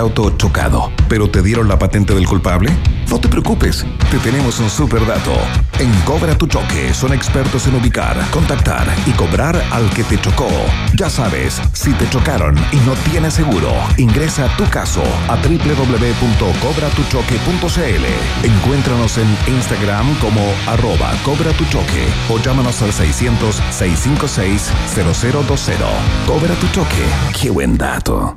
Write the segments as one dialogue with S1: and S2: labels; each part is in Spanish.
S1: auto chocado, pero te dieron la patente del culpable? No te preocupes, te tenemos un super dato. En Cobra tu Choque son expertos en ubicar, contactar y cobrar al que te chocó. Ya sabes, si te chocaron y no tienes seguro, ingresa tu caso a www.cobratuchoque.cl. Encuéntranos en Instagram como arroba Cobra tu Choque o llámanos al 600-656-0020. Cobra tu Choque, qué buen dato.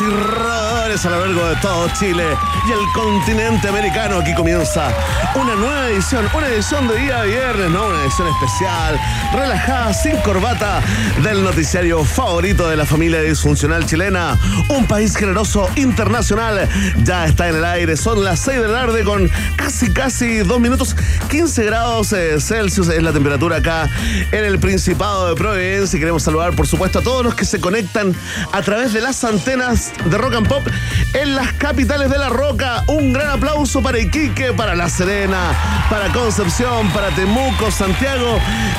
S2: Y roedores a lo largo de todo Chile y el continente americano? Aquí comienza una nueva edición, una edición de día viernes, ¿no? Una edición especial, relajada, sin corbata, del noticiario favorito de la familia disfuncional chilena. Un país generoso internacional ya está en el aire. Son las 6 de la tarde con casi, casi 2 minutos, 15 grados eh, Celsius es la temperatura acá en el Principado de Providencia. Y queremos saludar, por supuesto, a todos los que se conectan a través de las antenas de Rock and Pop en las capitales de la Roca. Un gran aplauso para Iquique, para La Serena, para Concepción, para Temuco, Santiago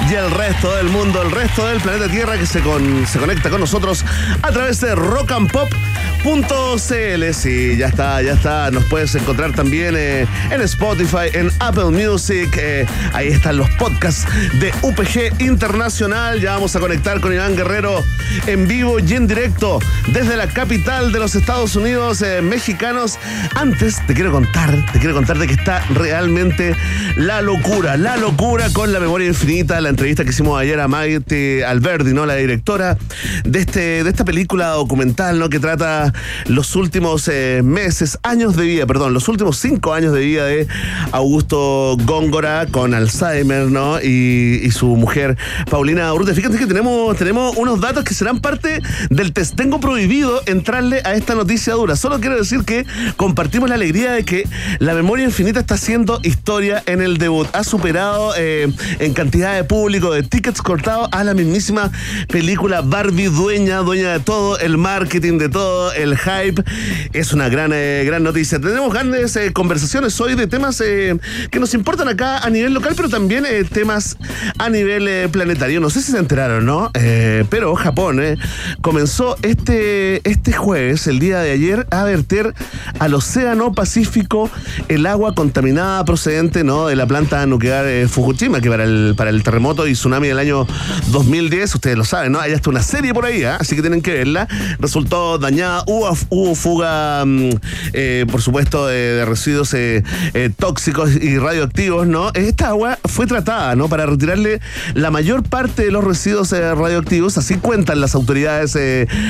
S2: y el resto del mundo, el resto del planeta Tierra que se, con- se conecta con nosotros a través de Rock and Pop. .cl, sí, ya está, ya está. Nos puedes encontrar también eh, en Spotify, en Apple Music. eh, ahí están los podcasts de UPG Internacional. Ya vamos a conectar con Iván Guerrero en vivo y en directo desde la capital de los Estados Unidos eh, mexicanos. Antes te quiero contar, te quiero contar de que está realmente la locura, la locura con la memoria infinita. La entrevista que hicimos ayer a Maite Alberdi, ¿no? La directora de, este, de esta película documental, ¿no? Que trata los últimos eh, meses, años de vida, perdón, los últimos cinco años de vida de Augusto Góngora con Alzheimer, ¿no? Y, su mujer Paulina Urrutia. Fíjate que tenemos, tenemos unos datos que serán parte del test. Tengo prohibido entrarle a esta noticia dura. Solo quiero decir que compartimos la alegría de que la memoria infinita está haciendo historia en el debut. Ha superado eh, en cantidad de público, de tickets cortados a la mismísima película Barbie, dueña, dueña de todo, el marketing de todo, el hype. Es una gran, eh, gran noticia. Tenemos grandes eh, conversaciones hoy de temas eh, que nos importan acá a nivel local, pero también eh, temas a nivel planetario. No sé si se enteraron, ¿no? Pero Japón comenzó este, este jueves, el día de ayer, a verter al Océano Pacífico el agua contaminada procedente ¿no? de la planta nuclear Fukushima, que para el, para el terremoto y tsunami del año 2010, ustedes lo saben, ¿no? Hay hasta una serie por ahí, ¿ah? así que tienen que verla. Resultó dañada, hubo, fuga, mm, eh, por supuesto, de, residuos eh, eh, tóxicos y radioactivos, ¿no? Esta agua fue tratada, ¿no? Para retirarle la mayor parte de los residuos radioactivos, así cuentan las autoridades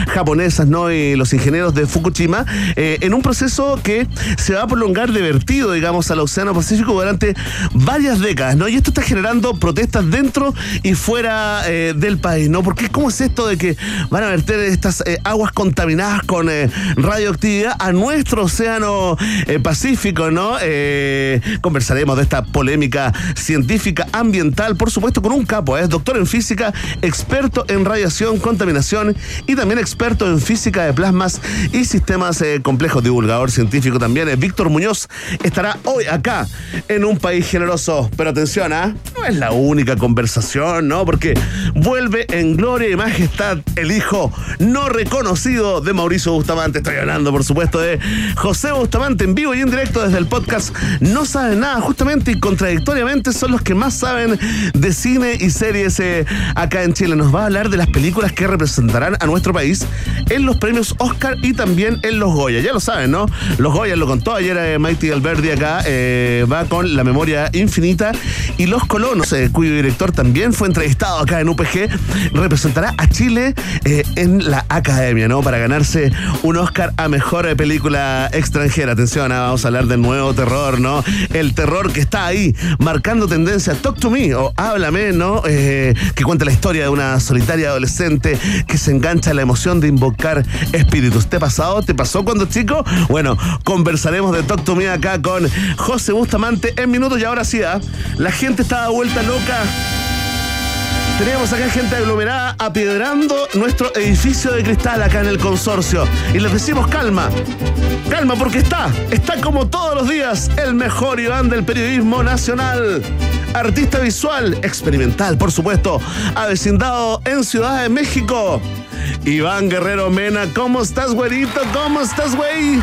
S2: japonesas, ¿no? Y los ingenieros de Fukushima, en un proceso que se va a prolongar de vertido, digamos, al Océano Pacífico durante varias décadas, ¿no? Y esto está generando protestas dentro y fuera del país, ¿no? Porque ¿cómo es esto de que van a verter estas aguas contaminadas con eh, radioactividad a nuestro Océano eh, Pacífico, ¿no? Eh, conversaremos de esta polémica científica ambiental, por supuesto, con un capo, es doctor en física, experto en radiación, contaminación y también experto en física de plasmas y sistemas complejos, divulgador científico también. Víctor Muñoz estará hoy acá en un país generoso. Pero atención, ¿ah? no es la única conversación, ¿no? Porque vuelve en gloria y majestad el hijo no reconocido de Mauricio Bustamante. Estoy hablando, por supuesto, de José Bustamante en vivo y en directo desde el podcast No Saben Nada, justamente y contradictoriamente son los que más saben de cine y series eh, acá en Chile. Nos va a hablar de las películas que representarán a nuestro país en los premios Oscar y también en los Goya. Ya lo saben, ¿no? Los Goya lo contó ayer eh, Mighty Alberdi acá, eh, va con la memoria infinita y los eh, cuyo director también fue entrevistado acá en UPG, representará a Chile en la Academia, ¿no? Para ganarse un Oscar a mejor película extranjera. Atención, ah, vamos a hablar del nuevo terror, ¿no? El terror que está ahí, marcando tendencia. Talk to me o háblame, ¿no? Eh, que cuenta la historia de una solitaria adolescente que se engancha a la emoción de invocar espíritus. ¿Te ha pasado? ¿Te pasó cuando chico? Bueno, conversaremos de Talk to me acá con José Bustamante en minutos y ahora sí, ¿ah? la gente está vuelta loca. Tenemos acá gente aglomerada apiedrando nuestro edificio de cristal acá en el consorcio. Y les decimos calma, calma porque está, está como todos los días el mejor Iván del periodismo nacional. Artista visual, experimental, por supuesto, avecindado en Ciudad de México. Iván Guerrero Mena, ¿cómo estás, güerito? ¿Cómo estás, güey?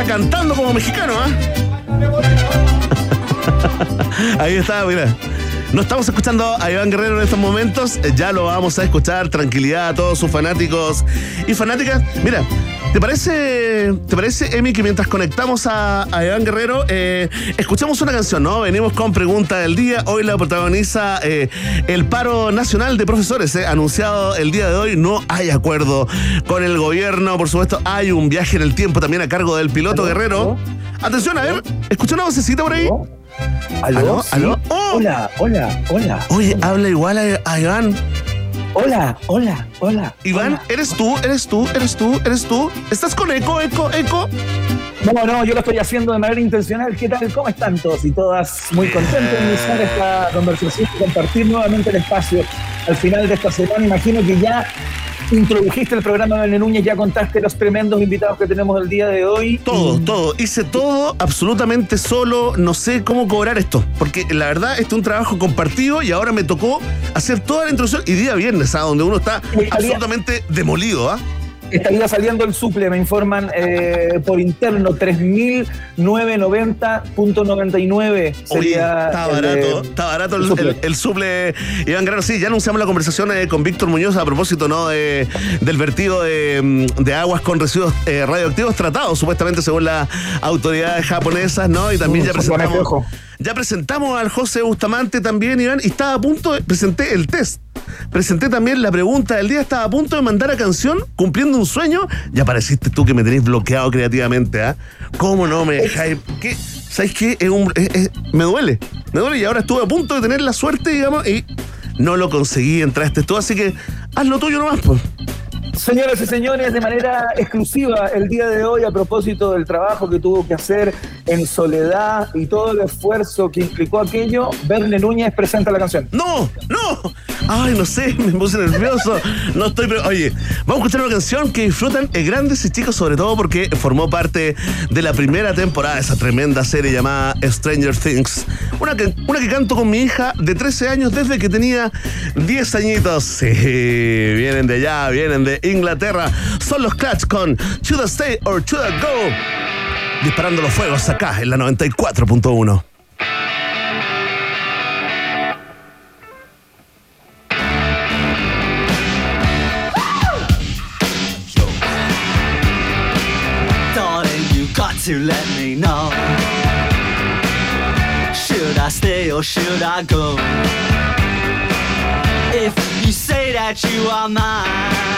S2: Está cantando como mexicano, ¿ah? Ahí está, mira. No estamos escuchando a Iván Guerrero en estos momentos, ya lo vamos a escuchar. Tranquilidad a todos sus fanáticos y fanáticas. Mira, ¿te parece, te parece Emi, que mientras conectamos a, Iván Guerrero, eh, escuchamos una canción, ¿no? Venimos con pregunta del día. Hoy la protagoniza eh, el paro nacional de profesores, eh, anunciado el día de hoy. No hay acuerdo con el gobierno, por supuesto, hay un viaje en el tiempo también a cargo del piloto Guerrero. Atención, a ver, escucha una vocecita por ahí.
S3: ¿Aló? ¿Aló? ¡Oh! Hola, hola, hola.
S2: Oye, habla igual a, Iván.
S3: Hola, hola, hola.
S2: Iván, ¿eres tú? ¿Eres tú? ¿Eres tú? ¿Eres tú? ¿Estás con eco, eco, eco?
S3: No, no, yo lo estoy haciendo de manera intencional. ¿Qué tal? ¿Cómo están todos y todas? Muy contentos de iniciar esta conversación y compartir nuevamente el espacio al final de esta semana. Imagino que ya introdujiste el programa de Núñez, ya contaste los tremendos invitados que tenemos el día de hoy.
S2: Todo, todo. Hice todo absolutamente solo. No sé cómo cobrar esto. Porque la verdad, este es un trabajo compartido y ahora me tocó hacer toda la introducción y día viernes, ¿ah? donde uno está absolutamente demolido. ¿ah?
S3: Estaría saliendo el suple, me informan eh, por interno, 3.990.99 sería.
S2: está barato, está barato el, suple. Iván Grano. Sí, ya anunciamos la conversación eh, con Víctor Muñoz a propósito ¿no? del vertido de, aguas con residuos eh, radioactivos tratados, supuestamente según las autoridades japonesas, ¿no? Y también ya presentamos. Ya presentamos al José Bustamante también, Iván, y estaba a punto, de, presenté el test. Presenté también la pregunta del día, estaba a punto de mandar a canción, cumpliendo un sueño, y apareciste tú que me tenéis bloqueado creativamente, ¿ah? ¿Cómo no me dejáis? ¿Qué? ¿Sabes qué? me duele, me duele, y ahora estuve a punto de tener la suerte, digamos, y no lo conseguí, entraste tú, así que haz lo tuyo nomás, pues.
S3: Señoras y señores, de manera exclusiva el día de hoy a propósito del trabajo que tuvo que hacer en soledad y todo el esfuerzo que implicó aquello, Verne Núñez presenta la canción.
S2: ¡No! ¡No! Ay, no sé, me puse nervioso. No estoy. Pero, oye, vamos a escuchar una canción que disfrutan grandes y chicos, sobre todo porque formó parte de la primera temporada de esa tremenda serie llamada Stranger Things. Una que, una que canto con mi hija de 13 años desde que tenía 10 añitos. Sí, vienen de allá, vienen de Inglaterra. Son los Clutch con Should I Stay or Should I Go? Disparando los fuegos acá en la 94.1. to let me know. Should I stay or should I go? If you say that you are mine,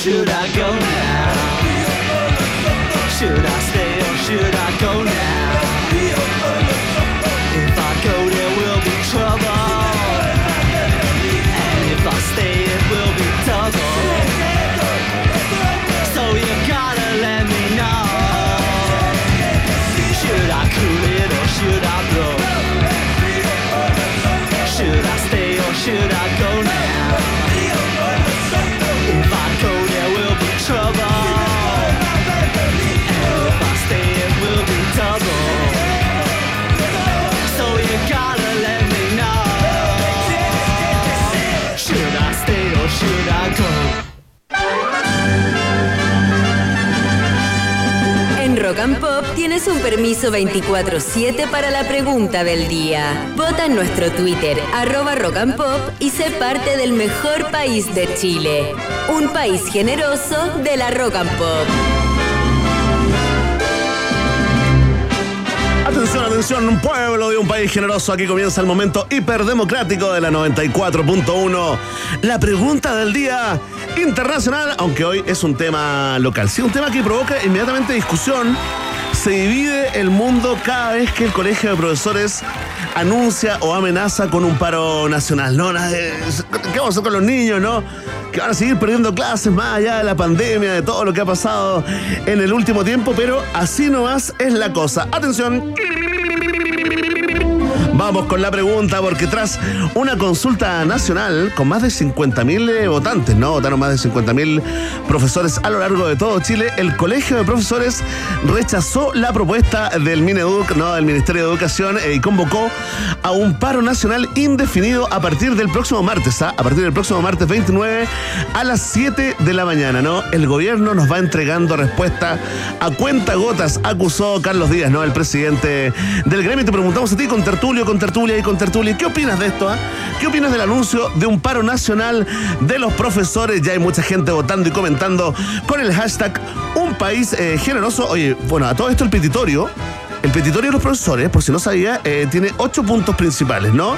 S4: Should I go
S5: Tienes un permiso 24-7 para la pregunta del día. Vota en nuestro Twitter, arroba Rock and Pop, y sé parte del mejor país de Chile. Un país generoso de la Rock and Pop.
S2: Atención, atención, un pueblo de un país generoso. Aquí comienza el momento hiperdemocrático de la 94.1. La pregunta del día internacional, aunque hoy es un tema local. Sí, un tema que provoca inmediatamente discusión. Se divide el mundo cada vez que el colegio de profesores anuncia o amenaza con un paro nacional. ¿no? ¿Qué vamos a hacer con los niños, no? Que van a seguir perdiendo clases más allá de la pandemia, de todo lo que ha pasado en el último tiempo, pero así nomás es la cosa. Atención. Vamos con la pregunta, porque tras una consulta nacional con más de 50.000 votantes, ¿no? Votaron más de 50.000 profesores a lo largo de todo Chile. El Colegio de Profesores rechazó la propuesta del Mineduc, ¿no? Del Ministerio de Educación, eh, y convocó a un paro nacional indefinido a partir del próximo martes, ¿ah? A partir del próximo martes 29 a las 7 de la mañana, ¿no? El gobierno nos va entregando respuesta a cuenta gotas, acusó Carlos Díaz, ¿no? El presidente del gremio. Te preguntamos a ti con tertulio, con tertulia y con tertulia. ¿Qué opinas de esto? ah? ¿Qué opinas del anuncio de un paro nacional de los profesores? Ya hay mucha gente votando y comentando con el hashtag Un País eh, Generoso. Oye, bueno, a todo esto el petitorio. El petitorio de los profesores, por si no sabía, eh, tiene ocho puntos principales, ¿no?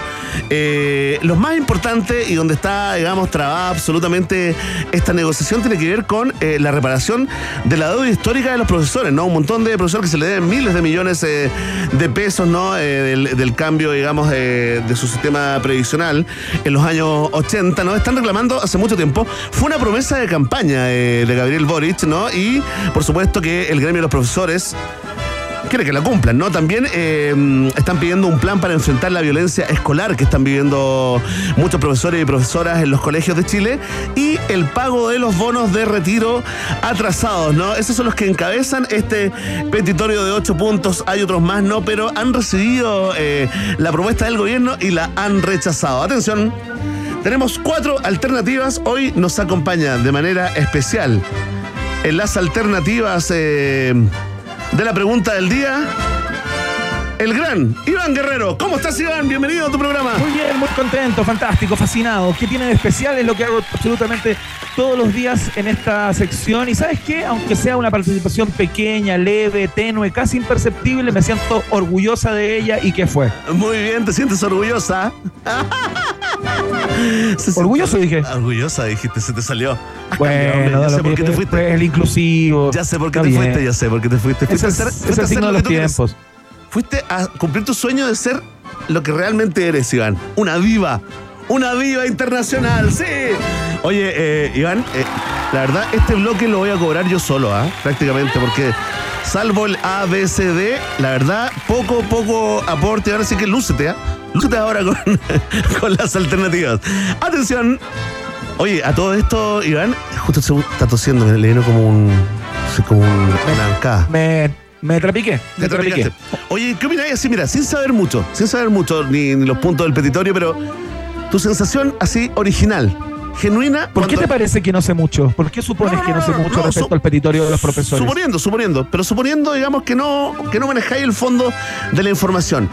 S2: Eh, los más importantes y donde está, digamos, trabada absolutamente esta negociación tiene que ver con eh, la reparación de la deuda histórica de los profesores, ¿no? Un montón de profesores que se le deben miles de millones de pesos, ¿no? Del, del cambio, digamos, de su sistema previsional en los años 80, ¿no? Están reclamando hace mucho tiempo. Fue una promesa de campaña de Gabriel Boric, ¿no? Y, por supuesto, que el gremio de los profesores quiere que la cumplan, ¿no? También eh, están pidiendo un plan para enfrentar la violencia escolar que están viviendo muchos profesores y profesoras en los colegios de Chile y el pago de los bonos de retiro atrasados, ¿no? Esos son los que encabezan este petitorio de ocho puntos. Hay otros más, ¿no? Pero han recibido eh, la propuesta del gobierno y la han rechazado. Atención. Tenemos cuatro alternativas. Hoy nos acompaña de manera especial en las alternativas eh, de la pregunta del día. El gran Iván Guerrero. ¿Cómo estás, Iván? Bienvenido a tu programa.
S3: Muy bien, muy contento, fantástico, fascinado. ¿Qué tiene de especial? Es lo que hago absolutamente todos los días en esta sección. Y sabes qué, aunque sea una participación pequeña, leve, tenue, casi imperceptible, me siento orgullosa de ella. ¿Y qué fue?
S2: Muy bien, ¿te sientes orgullosa? Se
S3: Orgulloso, dije.
S2: Orgullosa, dijiste, se te salió. Has
S3: Bueno,
S2: cambiado, ya sé por qué te fuiste.
S3: El inclusivo.
S2: Ya sé por qué
S3: Está
S2: te
S3: bien.
S2: fuiste, ya sé por qué te fuiste.
S3: Es,
S2: hacer-
S3: ese
S2: fuiste a
S3: es
S2: hacer
S3: signo
S2: lo
S3: de los
S2: quieres. Fuiste a cumplir tu sueño de ser lo que realmente eres, Iván. Una diva. Una diva internacional, sí. Oye, eh, Iván, eh, la verdad, este bloque lo voy a cobrar yo solo, ¿ah? Prácticamente, porque salvo el A, B, C, D, la verdad, poco, poco aporte. Ahora sí que lúcete, ¿ah? Lúcete ahora con, con las alternativas. Atención. Oye, a todo esto, Iván, justo se está tosiendo, me le vino como un. como un, una arcada.
S3: Me, me trapiqué. Me trapiqué.
S2: Oye, ¿qué opináis así? Mira, sin saber mucho, sin saber mucho, ni, ni los puntos del petitorio, pero tu sensación así original, genuina.
S3: ¿Por qué te parece que no sé mucho? ¿Por qué supones
S2: No,
S3: que no sé mucho
S2: no,
S3: respecto al petitorio de los profesores?
S2: Suponiendo, suponiendo, pero suponiendo, digamos, que no, que no manejáis el fondo de la información.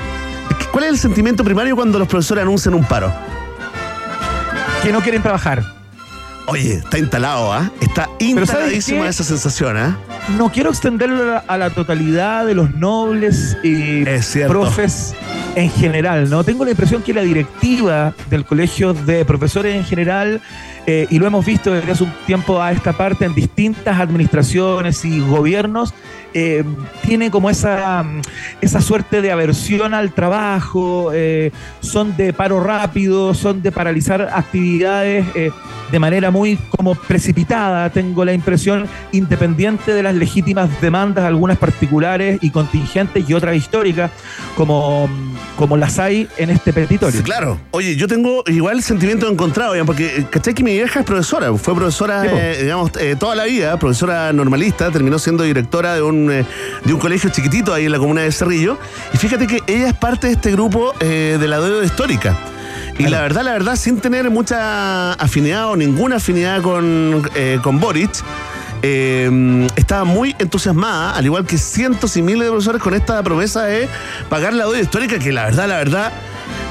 S2: ¿Cuál es el sentimiento primario cuando los profesores anuncian un paro?
S3: Que no quieren trabajar.
S2: Oye, está instalado, ¿ah? Está
S3: ¿sabes
S2: instaladísima esa sensación, ¿ah?
S3: No quiero extenderlo a la, a la totalidad de los nobles y profes en general, ¿no? Tengo la impresión que la directiva del colegio de profesores en general, eh, y lo hemos visto desde hace un tiempo a esta parte en distintas administraciones y gobiernos, eh, tiene como esa, esa suerte de aversión al trabajo, eh, son de paro rápido, son de paralizar actividades eh, de manera muy como precipitada, tengo la impresión, independiente de las legítimas demandas, algunas particulares y contingentes y otras históricas, como, como las hay en este petitorio.
S2: Sí, claro. Oye, yo tengo igual sentimiento encontrado, porque eh, caché que mi vieja es profesora, fue profesora,
S3: Sí,
S2: digamos, toda la vida, profesora normalista, terminó siendo directora de un, eh, de un colegio chiquitito ahí en la comuna de Cerrillo. Y fíjate que ella es parte de este grupo eh, de la deuda histórica. Y la verdad, la verdad, sin tener mucha afinidad o ninguna afinidad con, eh, con Boric, eh, estaba muy entusiasmada, al igual que cientos y miles de profesores, con esta promesa de pagar la deuda histórica, que la verdad, la verdad,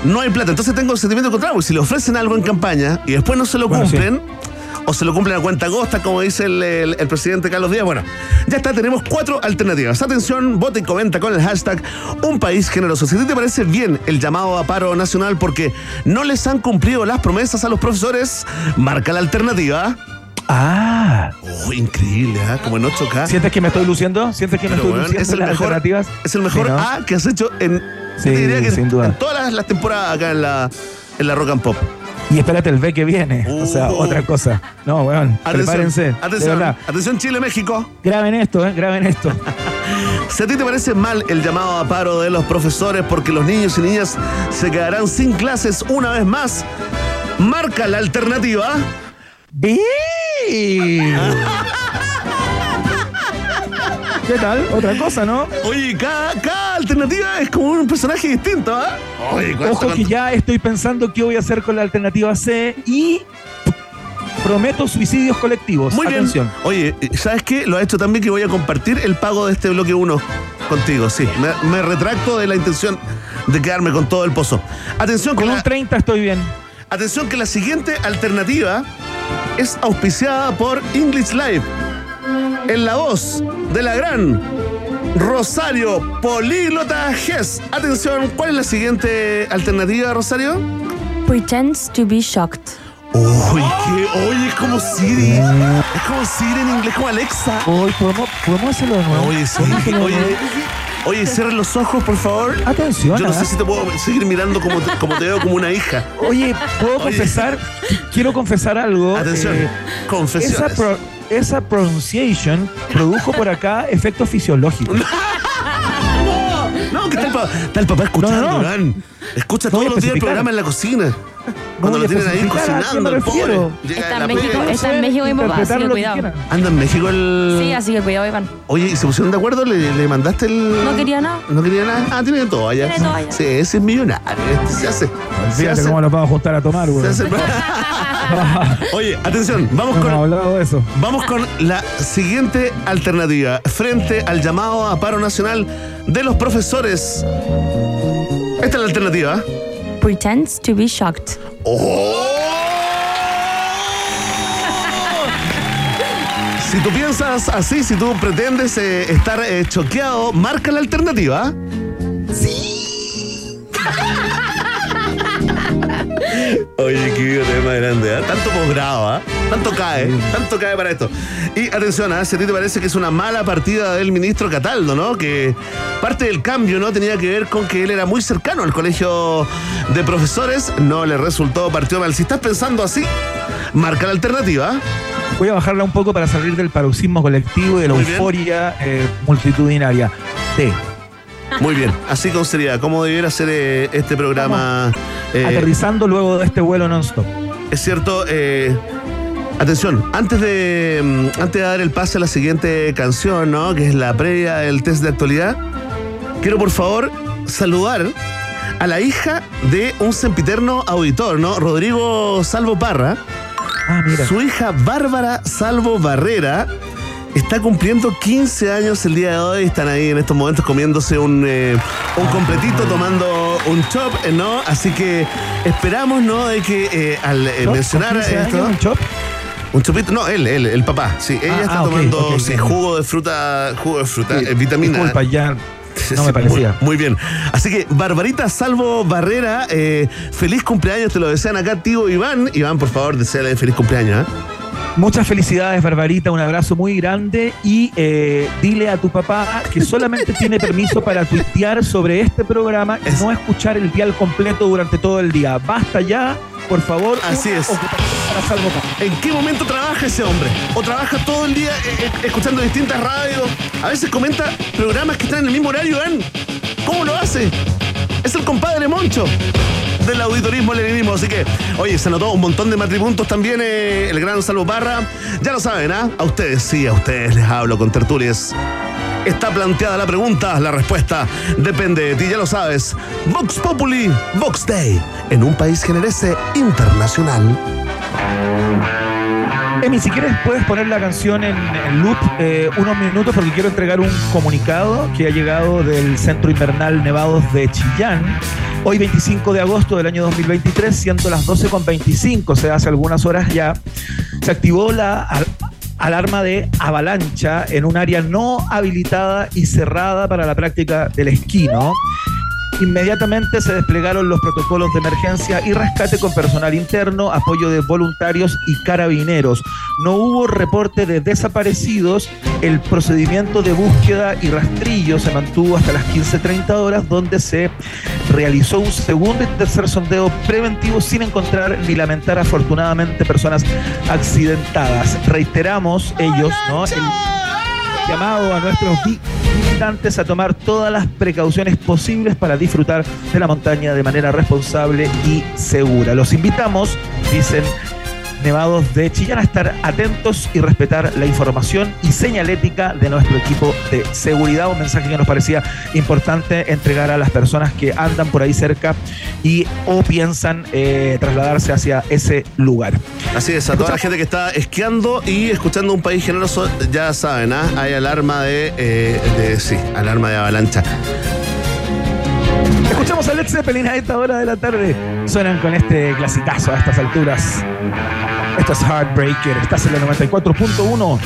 S2: no hay plata. Entonces tengo el sentimiento contrario, porque si le ofrecen algo en campaña y después no se lo
S3: Bueno, sí.
S2: O se lo cumplen a cuenta costa, como dice el, el- el presidente Carlos Díaz. Bueno, ya está, tenemos cuatro alternativas. Atención, vota y comenta con el hashtag Un País Generoso. Si a ti te parece bien el llamado a paro nacional porque no les han cumplido las promesas a los profesores, marca la alternativa.
S3: Ah,
S2: Oh, increíble, ¿ah? Como en 8K.
S3: ¿sientes que me estoy luciendo? ¿Sientes que me estoy
S2: weón,
S3: luciendo
S2: es el
S3: las
S2: mejor,
S3: alternativas?
S2: es el mejor
S3: Sí, ¿no?
S2: A que has hecho en,
S3: Sí,
S2: te diría que
S3: sin
S2: en-
S3: duda.
S2: en todas las, las temporadas acá en la, en la Rock and Pop.
S3: Y espérate el B que viene. o sea,
S2: Uh.
S3: otra cosa. No, weón. prepárense.
S2: atención,
S3: verdad.
S2: atención Chile, México.
S3: Graben esto, ¿eh? Graben esto.
S2: Si a ti te parece mal el llamado a paro de los profesores porque los niños y niñas se quedarán sin clases una vez más, marca la alternativa.
S3: ¡Bien! ¿Qué tal? Otra cosa, ¿no?
S2: Oye, cada, cada alternativa es como un personaje distinto, ¿ah? Oye, cuánto-
S3: Ojo que ya estoy pensando qué voy a hacer con la alternativa C y prometo suicidios colectivos.
S2: Muy bien. Oye, ¿sabes qué? Lo ha hecho también que voy a compartir el pago de este bloque 1 contigo, sí. Me, me retracto de la intención de quedarme con todo el pozo. Atención
S3: Con
S2: la,
S3: un 30 estoy bien.
S2: atención que la siguiente alternativa es auspiciada por English Live. En la voz de la gran Rosario Políglota Gess. Atención, ¿cuál es la siguiente alternativa, Rosario?
S6: Pretends to be shocked.
S2: Uy, qué, oye, es como Siri. Es como Siri en inglés, como Alexa.
S3: Hoy podemos, podemos hacerlo de nuevo.
S2: Oye, sí.
S3: ¿Podemos hacerlo de
S2: Oye, oye, cierren los ojos, por favor.
S3: Atención.
S2: Yo no
S3: ¿ah?
S2: sé si te puedo seguir mirando como te, como te veo como una hija.
S3: Oye, ¿puedo
S2: Oye.
S3: confesar? Quiero confesar algo.
S2: Atención,
S3: Eh, esa,
S2: confesiones.
S3: pro- esa pronunciation produjo por acá efectos fisiológicos.
S2: No, que está el, pa- está el papá escuchando,
S3: No, no, no.
S2: Iván. Escucha
S3: No
S2: todos los días el programa en la cocina. Cuando lo tienen ahí cocinando, el pobre.
S6: Está en
S2: la
S6: México, está en México mi papá, así que
S3: lo
S6: cuidado.
S2: Anda en México el.
S6: Sí, así que cuidado, Iván.
S2: Oye, ¿y se pusieron de acuerdo? ¿Le, le mandaste el.?
S6: No quería nada.
S2: No quería nada. Ah, tiene todo allá.
S6: Tiene todo allá.
S2: Sí, ese es millonario. Este se hace. Se
S3: Fíjate
S2: hace.
S3: cómo nos vamos a juntar a tomar,
S2: se
S3: güey.
S2: hace- Oye, atención, vamos
S3: No
S2: con.
S3: hablado de eso.
S2: Vamos con la siguiente alternativa frente al llamado a paro nacional de los profesores. Esta es la alternativa.
S6: Pretends to be shocked.
S2: Si tú piensas así, si tú pretendes eh, estar eh, choqueado, marca la alternativa. Oye, qué video tema grande, ¿ah? Tanto posgrado, ¿ah? Tanto cae, tanto cae para esto. Y atención, ¿ah? si a ti te parece que es una mala partida del ministro Cataldo, ¿no? Que parte del cambio, ¿no? Tenía que ver con que él era muy cercano al colegio de profesores, no le resultó partido mal. Si estás pensando así, marca la alternativa.
S3: Voy a bajarla un poco para salir del paroxismo colectivo y de la
S2: Muy
S3: euforia eh, multitudinaria. T.
S2: Muy bien, así con seriedad, ¿cómo debiera ser eh, este programa? Eh,
S3: Aterrizando luego de este vuelo non-stop.
S2: es cierto, eh, atención, antes de, mm, antes de dar el pase a la siguiente canción, ¿no? Que es la previa del test de actualidad, quiero por favor saludar a la hija de un sempiterno auditor, ¿no? Rodrigo Salvo Parra.
S3: Ah, mira.
S2: Su hija Bárbara Salvo Barrera está cumpliendo 15 años el día de hoy. Están ahí en estos momentos comiéndose un, eh, un completito, tomando un chop, eh, ¿no? Así que esperamos, ¿no? De que eh, al mencionar
S3: ¿Con 15
S2: esto.
S3: un chop?
S2: Un chopito, no, él, él, el papá. Sí, ella
S3: Ah,
S2: está
S3: ah,
S2: tomando sí, jugo de fruta, jugo de fruta,
S3: Sí,
S2: vitamina.
S3: Disculpa, ya no me parecía.
S2: Muy, muy bien. Así que, Barbarita Salvo Barrera, eh, feliz cumpleaños, te lo desean acá, tío Iván. Iván, por favor, deseale feliz cumpleaños. ¿eh?
S3: Muchas felicidades, Barbarita, un abrazo muy grande y eh, dile a tu papá que solamente tiene permiso para tuitear sobre este programa y
S2: Es-
S3: no escuchar el dial completo durante todo el día. Basta ya, por favor.
S2: Así es. ¿En qué momento trabaja ese hombre? ¿O trabaja todo el día eh, eh, escuchando distintas radios? A veces comenta programas que están en el mismo horario, Iván. ¿Cómo lo hace? Es el compadre Moncho del auditorismo leninismo. Así que, oye, se anotó un montón de matripuntos también eh, el gran Salvo Parra. Ya lo saben, ¿ah? A ustedes, sí, a ustedes les hablo con tertulias. Está planteada la pregunta, la respuesta depende de ti, ya lo sabes. Vox Populi, Vox Day, en un país generese internacional.
S3: Emi, si quieres puedes poner la canción en, en loop eh, unos minutos porque quiero entregar un comunicado que ha llegado del Centro Invernal Nevados de Chillán. Hoy 25 de agosto del año 2023, siendo las 12.25, o sea, hace algunas horas ya, se activó la al- alarma de avalancha en un área no habilitada y cerrada para la práctica del esquí, ¿no? Inmediatamente se desplegaron los protocolos de emergencia y rescate con personal interno, apoyo de voluntarios y carabineros. No hubo reporte de desaparecidos. El procedimiento de búsqueda y rastrillo se mantuvo hasta las 15.30 horas, donde se realizó un segundo y tercer sondeo preventivo sin encontrar ni lamentar afortunadamente personas accidentadas. Reiteramos ellos, ¿no? Llamado a nuestros vi- visitantes a tomar todas las precauciones posibles para disfrutar de la montaña de manera responsable y segura. Los invitamos, dicen Nevados de Chillán, a estar atentos y respetar la información y señalética de nuestro equipo de seguridad. Un mensaje que nos parecía importante entregar a las personas que andan por ahí cerca y o piensan eh, trasladarse hacia ese lugar.
S2: Así es, a toda la gente que está esquiando y escuchando un país generoso, ya saben, ¿ah? hay alarma de, eh, de- sí, alarma de avalancha.
S3: Escuchamos a Led Zeppelin a esta hora de la tarde. Suenan con este clasicazo a estas alturas. Esto es Heartbreaker. Estás en la 94.1 www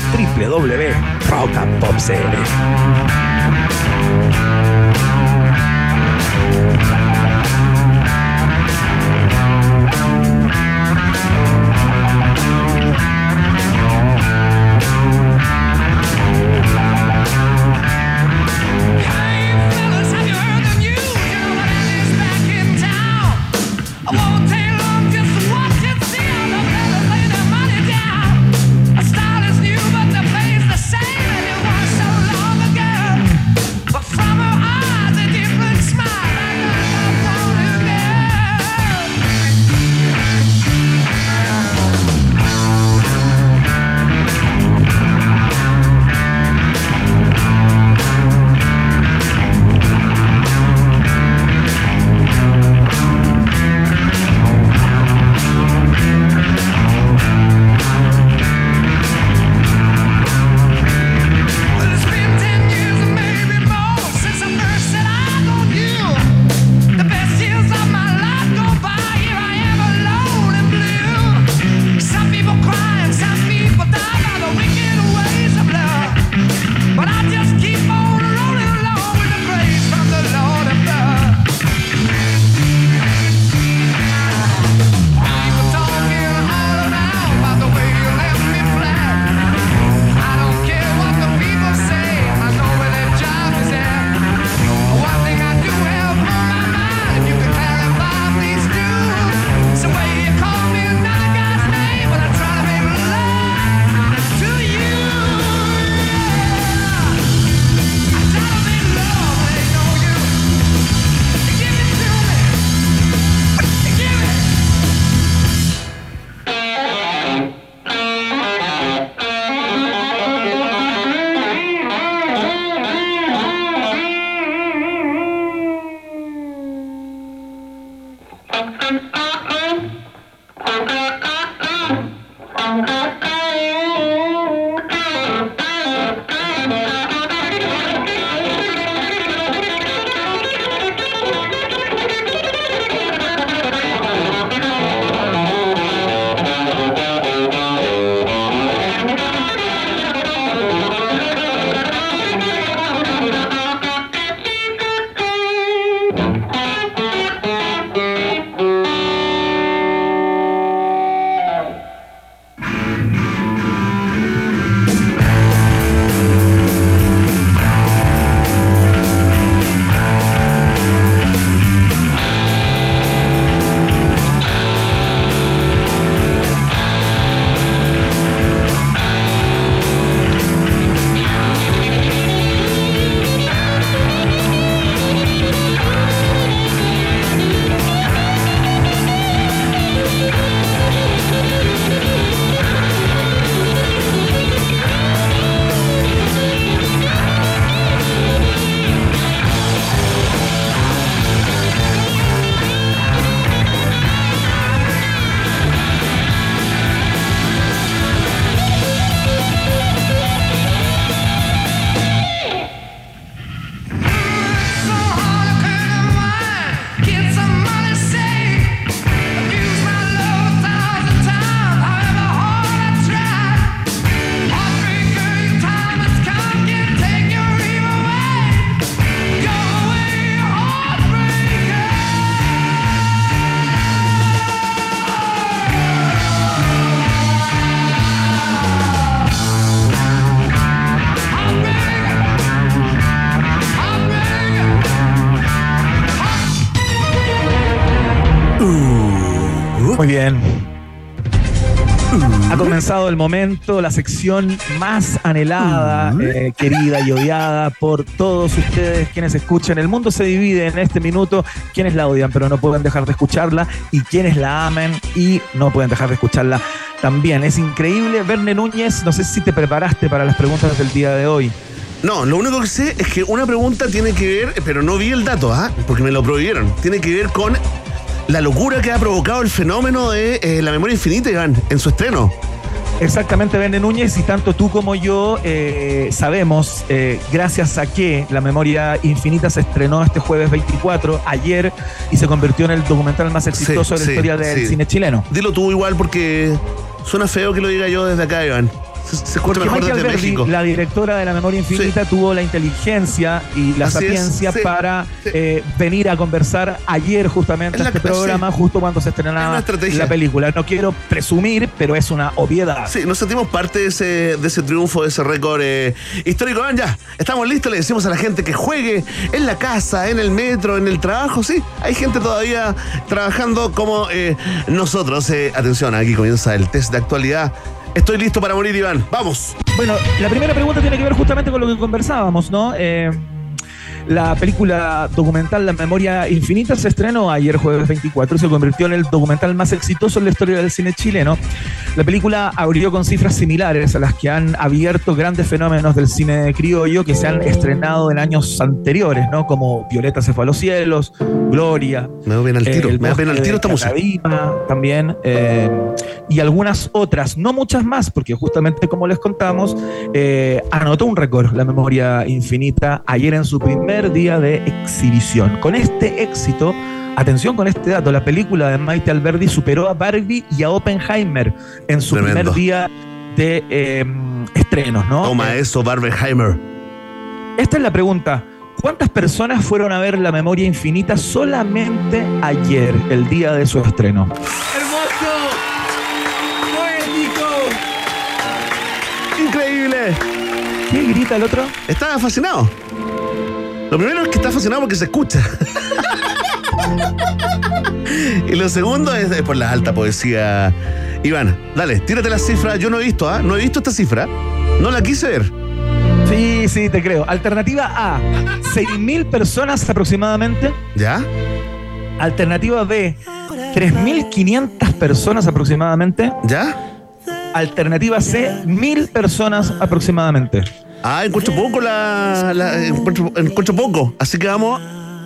S3: el momento, la sección más anhelada, eh, querida y odiada por todos ustedes quienes escuchan. El mundo se divide en este minuto, quienes la odian pero no pueden dejar de escucharla y quienes la amen y no pueden dejar de escucharla también. Es increíble. Verne Núñez, no sé si te preparaste para las preguntas del día de hoy.
S2: No, lo único que sé es que una pregunta tiene que ver, pero no vi el dato, ¿ah? porque me lo prohibieron. Tiene que ver con la locura que ha provocado el fenómeno de eh, la memoria infinita, Iván, en su estreno.
S3: Exactamente, Verne Núñez, y tanto tú como yo eh, sabemos, eh, gracias a que La Memoria Infinita se estrenó este jueves 24, ayer, y se convirtió en el documental más exitoso de la
S2: sí,
S3: historia del
S2: sí.
S3: cine chileno.
S2: Dilo tú igual porque suena feo que lo diga yo desde acá, Iván. Se,
S3: Porque Michael Verdi, la directora de La Memoria Infinita, tuvo la inteligencia y la
S2: Así es,
S3: sapiencia
S2: sí,
S3: para
S2: sí.
S3: eh, venir a conversar ayer justamente
S2: la-
S3: este programa, justo cuando se estrenaba la película. No quiero presumir, pero es una obviedad.
S2: Sí, nos sentimos parte de ese, de ese triunfo, de ese récord eh, histórico. Ya, estamos listos. Le decimos a la gente que juegue en la casa, en el metro, en el trabajo. Sí, hay gente todavía trabajando como eh, nosotros. Atención, aquí comienza el test de actualidad. Estoy listo para morir, Iván. Vamos.
S3: Bueno, la primera pregunta tiene que ver justamente con lo que conversábamos, ¿no? Eh, la película documental La Memoria Infinita se estrenó ayer jueves 24 y se convirtió en el documental más exitoso en la historia del cine chileno. La película abrió con cifras similares a las que han abierto grandes fenómenos del cine criollo que se han estrenado en años anteriores, ¿no? Como Violeta se fue a los cielos, Gloria,
S2: Me da pena el
S3: eh,
S2: tiro.
S3: el
S2: me da pena el tiro esta música.
S3: También, eh, y algunas otras, no muchas más, porque justamente como les contamos, eh, anotó un récord la memoria infinita ayer en su primer día de exhibición. Con este éxito, atención con este dato, la película de Maite Alberdi superó a Barbie y a Oppenheimer en su
S2: Tremendo.
S3: primer día de eh, estrenos, ¿no?
S2: Toma
S3: Eh,
S2: eso, Barbenheimer.
S3: esta es la pregunta. ¿Cuántas personas fueron a ver La Memoria Infinita solamente ayer, el día de su estreno?
S2: Increíble.
S3: ¿Qué grita el otro?
S2: Estaba fascinado. Lo primero es que está fascinado porque se escucha. y lo segundo es, es por la alta poesía. Iván, dale, tírate la cifra. Yo no he visto, ¿ah? No he visto esta cifra. No la quise ver.
S3: Sí, sí, te creo. Alternativa A, 6.000 personas aproximadamente.
S2: ¿Ya?
S3: Alternativa B, 3.500 personas aproximadamente.
S2: ¿Ya?
S3: Alternativa C, 1.000 personas aproximadamente.
S2: Ah, encuentro poco la. la- encuentro, encuentro poco. Así que vamos.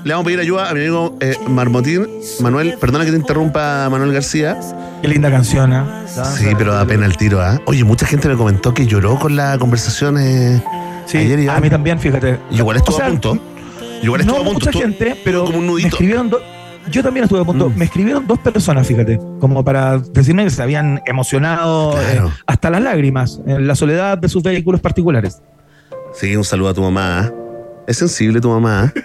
S2: Le vamos a pedir ayuda a mi amigo eh, Marmotín. Manuel, perdona que te interrumpa, Manuel García.
S3: Qué linda canción, ¿ah?
S2: Sí, pero da pena el tiro, ¿ah? Oye, mucha gente me comentó que lloró con la conversación eh,
S3: Sí,
S2: ayer y
S3: a mí también, fíjate.
S2: Y igual estuvo
S3: O sea,
S2: a punto. Igual estuvo
S3: no
S2: a punto.
S3: mucha
S2: estuvo
S3: gente, pero
S2: como un
S3: me
S2: nudito.
S3: escribieron do- yo también estuve a punto.
S2: Mm.
S3: Me escribieron dos personas, fíjate, como para decirme que se habían emocionado
S2: Claro.
S3: eh, hasta las lágrimas en la soledad de sus vehículos particulares.
S2: Sí, un saludo a tu mamá. ¿ah? Es sensible tu mamá. ¿ah?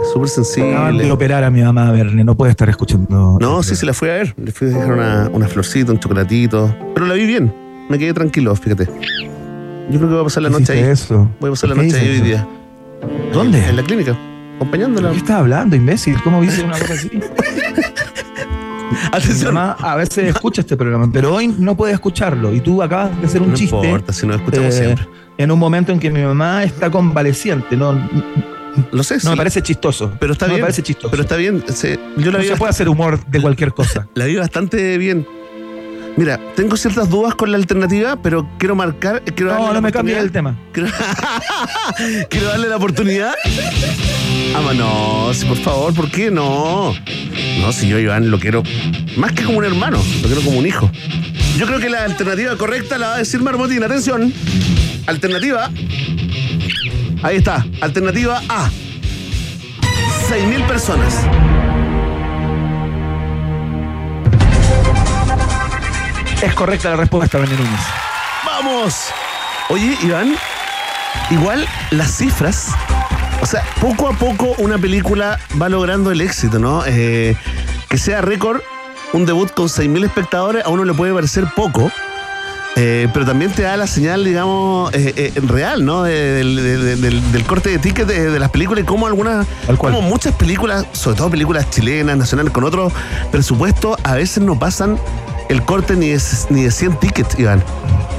S2: Es súper
S3: Acaban de
S2: sensible.
S3: operar a mi mamá, Verne, no puede estar escuchando.
S2: No, sí, se la fui a ver. Le fui a dejar una, una florcita, un chocolatito. Pero la vi bien. Me quedé tranquilo, fíjate. Yo creo que voy a pasar la noche
S3: ¿Hiciste
S2: ahí.
S3: eso?
S2: Voy a pasar la
S3: ¿Por qué
S2: noche ahí hoy día.
S3: ¿Dónde?
S2: En la clínica. Acompañándola.
S3: ¿Qué estás hablando, imbécil? ¿Cómo viste una cosa así? Mi
S2: Atención.
S3: mamá a veces escucha este programa, pero hoy no puede escucharlo. Y tú acabas de hacer un
S2: No
S3: chiste
S2: importa, si nos escuchamos
S3: eh,
S2: siempre.
S3: en un momento en que mi mamá está convaleciente. No, no
S2: Lo sé, sí.
S3: me parece chistoso.
S2: Pero está
S3: no
S2: bien.
S3: me parece chistoso.
S2: Pero está bien. se- yo la
S3: no
S2: vi,
S3: se puede hacer humor de cualquier cosa.
S2: la vi bastante bien. Mira, tengo ciertas dudas con la alternativa, pero quiero marcar. Quiero
S3: No, no me cambies el tema.
S2: Quiero, quiero darle la oportunidad. Ah, no, sí, por favor, ¿por qué no? No, si yo Iván lo quiero más que como un hermano, lo quiero como un hijo. Yo creo que la alternativa correcta la va a decir Marmotín. Atención. Alternativa. Ahí está. Alternativa A. 6.000 personas.
S3: Es correcta la respuesta, René Núñez.
S2: ¡Vamos! Oye, Iván, igual las cifras. O sea, poco a poco una película va logrando el éxito, ¿no? Eh, que sea récord, un debut con 6.000 espectadores, a uno le puede parecer poco. eh, pero también te da la señal, digamos, eh, eh, real, ¿no? De- del, del- del- del corte de ticket de, de las películas y cómo algunas, como muchas películas, sobre todo películas chilenas, nacionales, con otro presupuesto, a veces no pasan el corte ni de, ni de 100 tickets, Iván.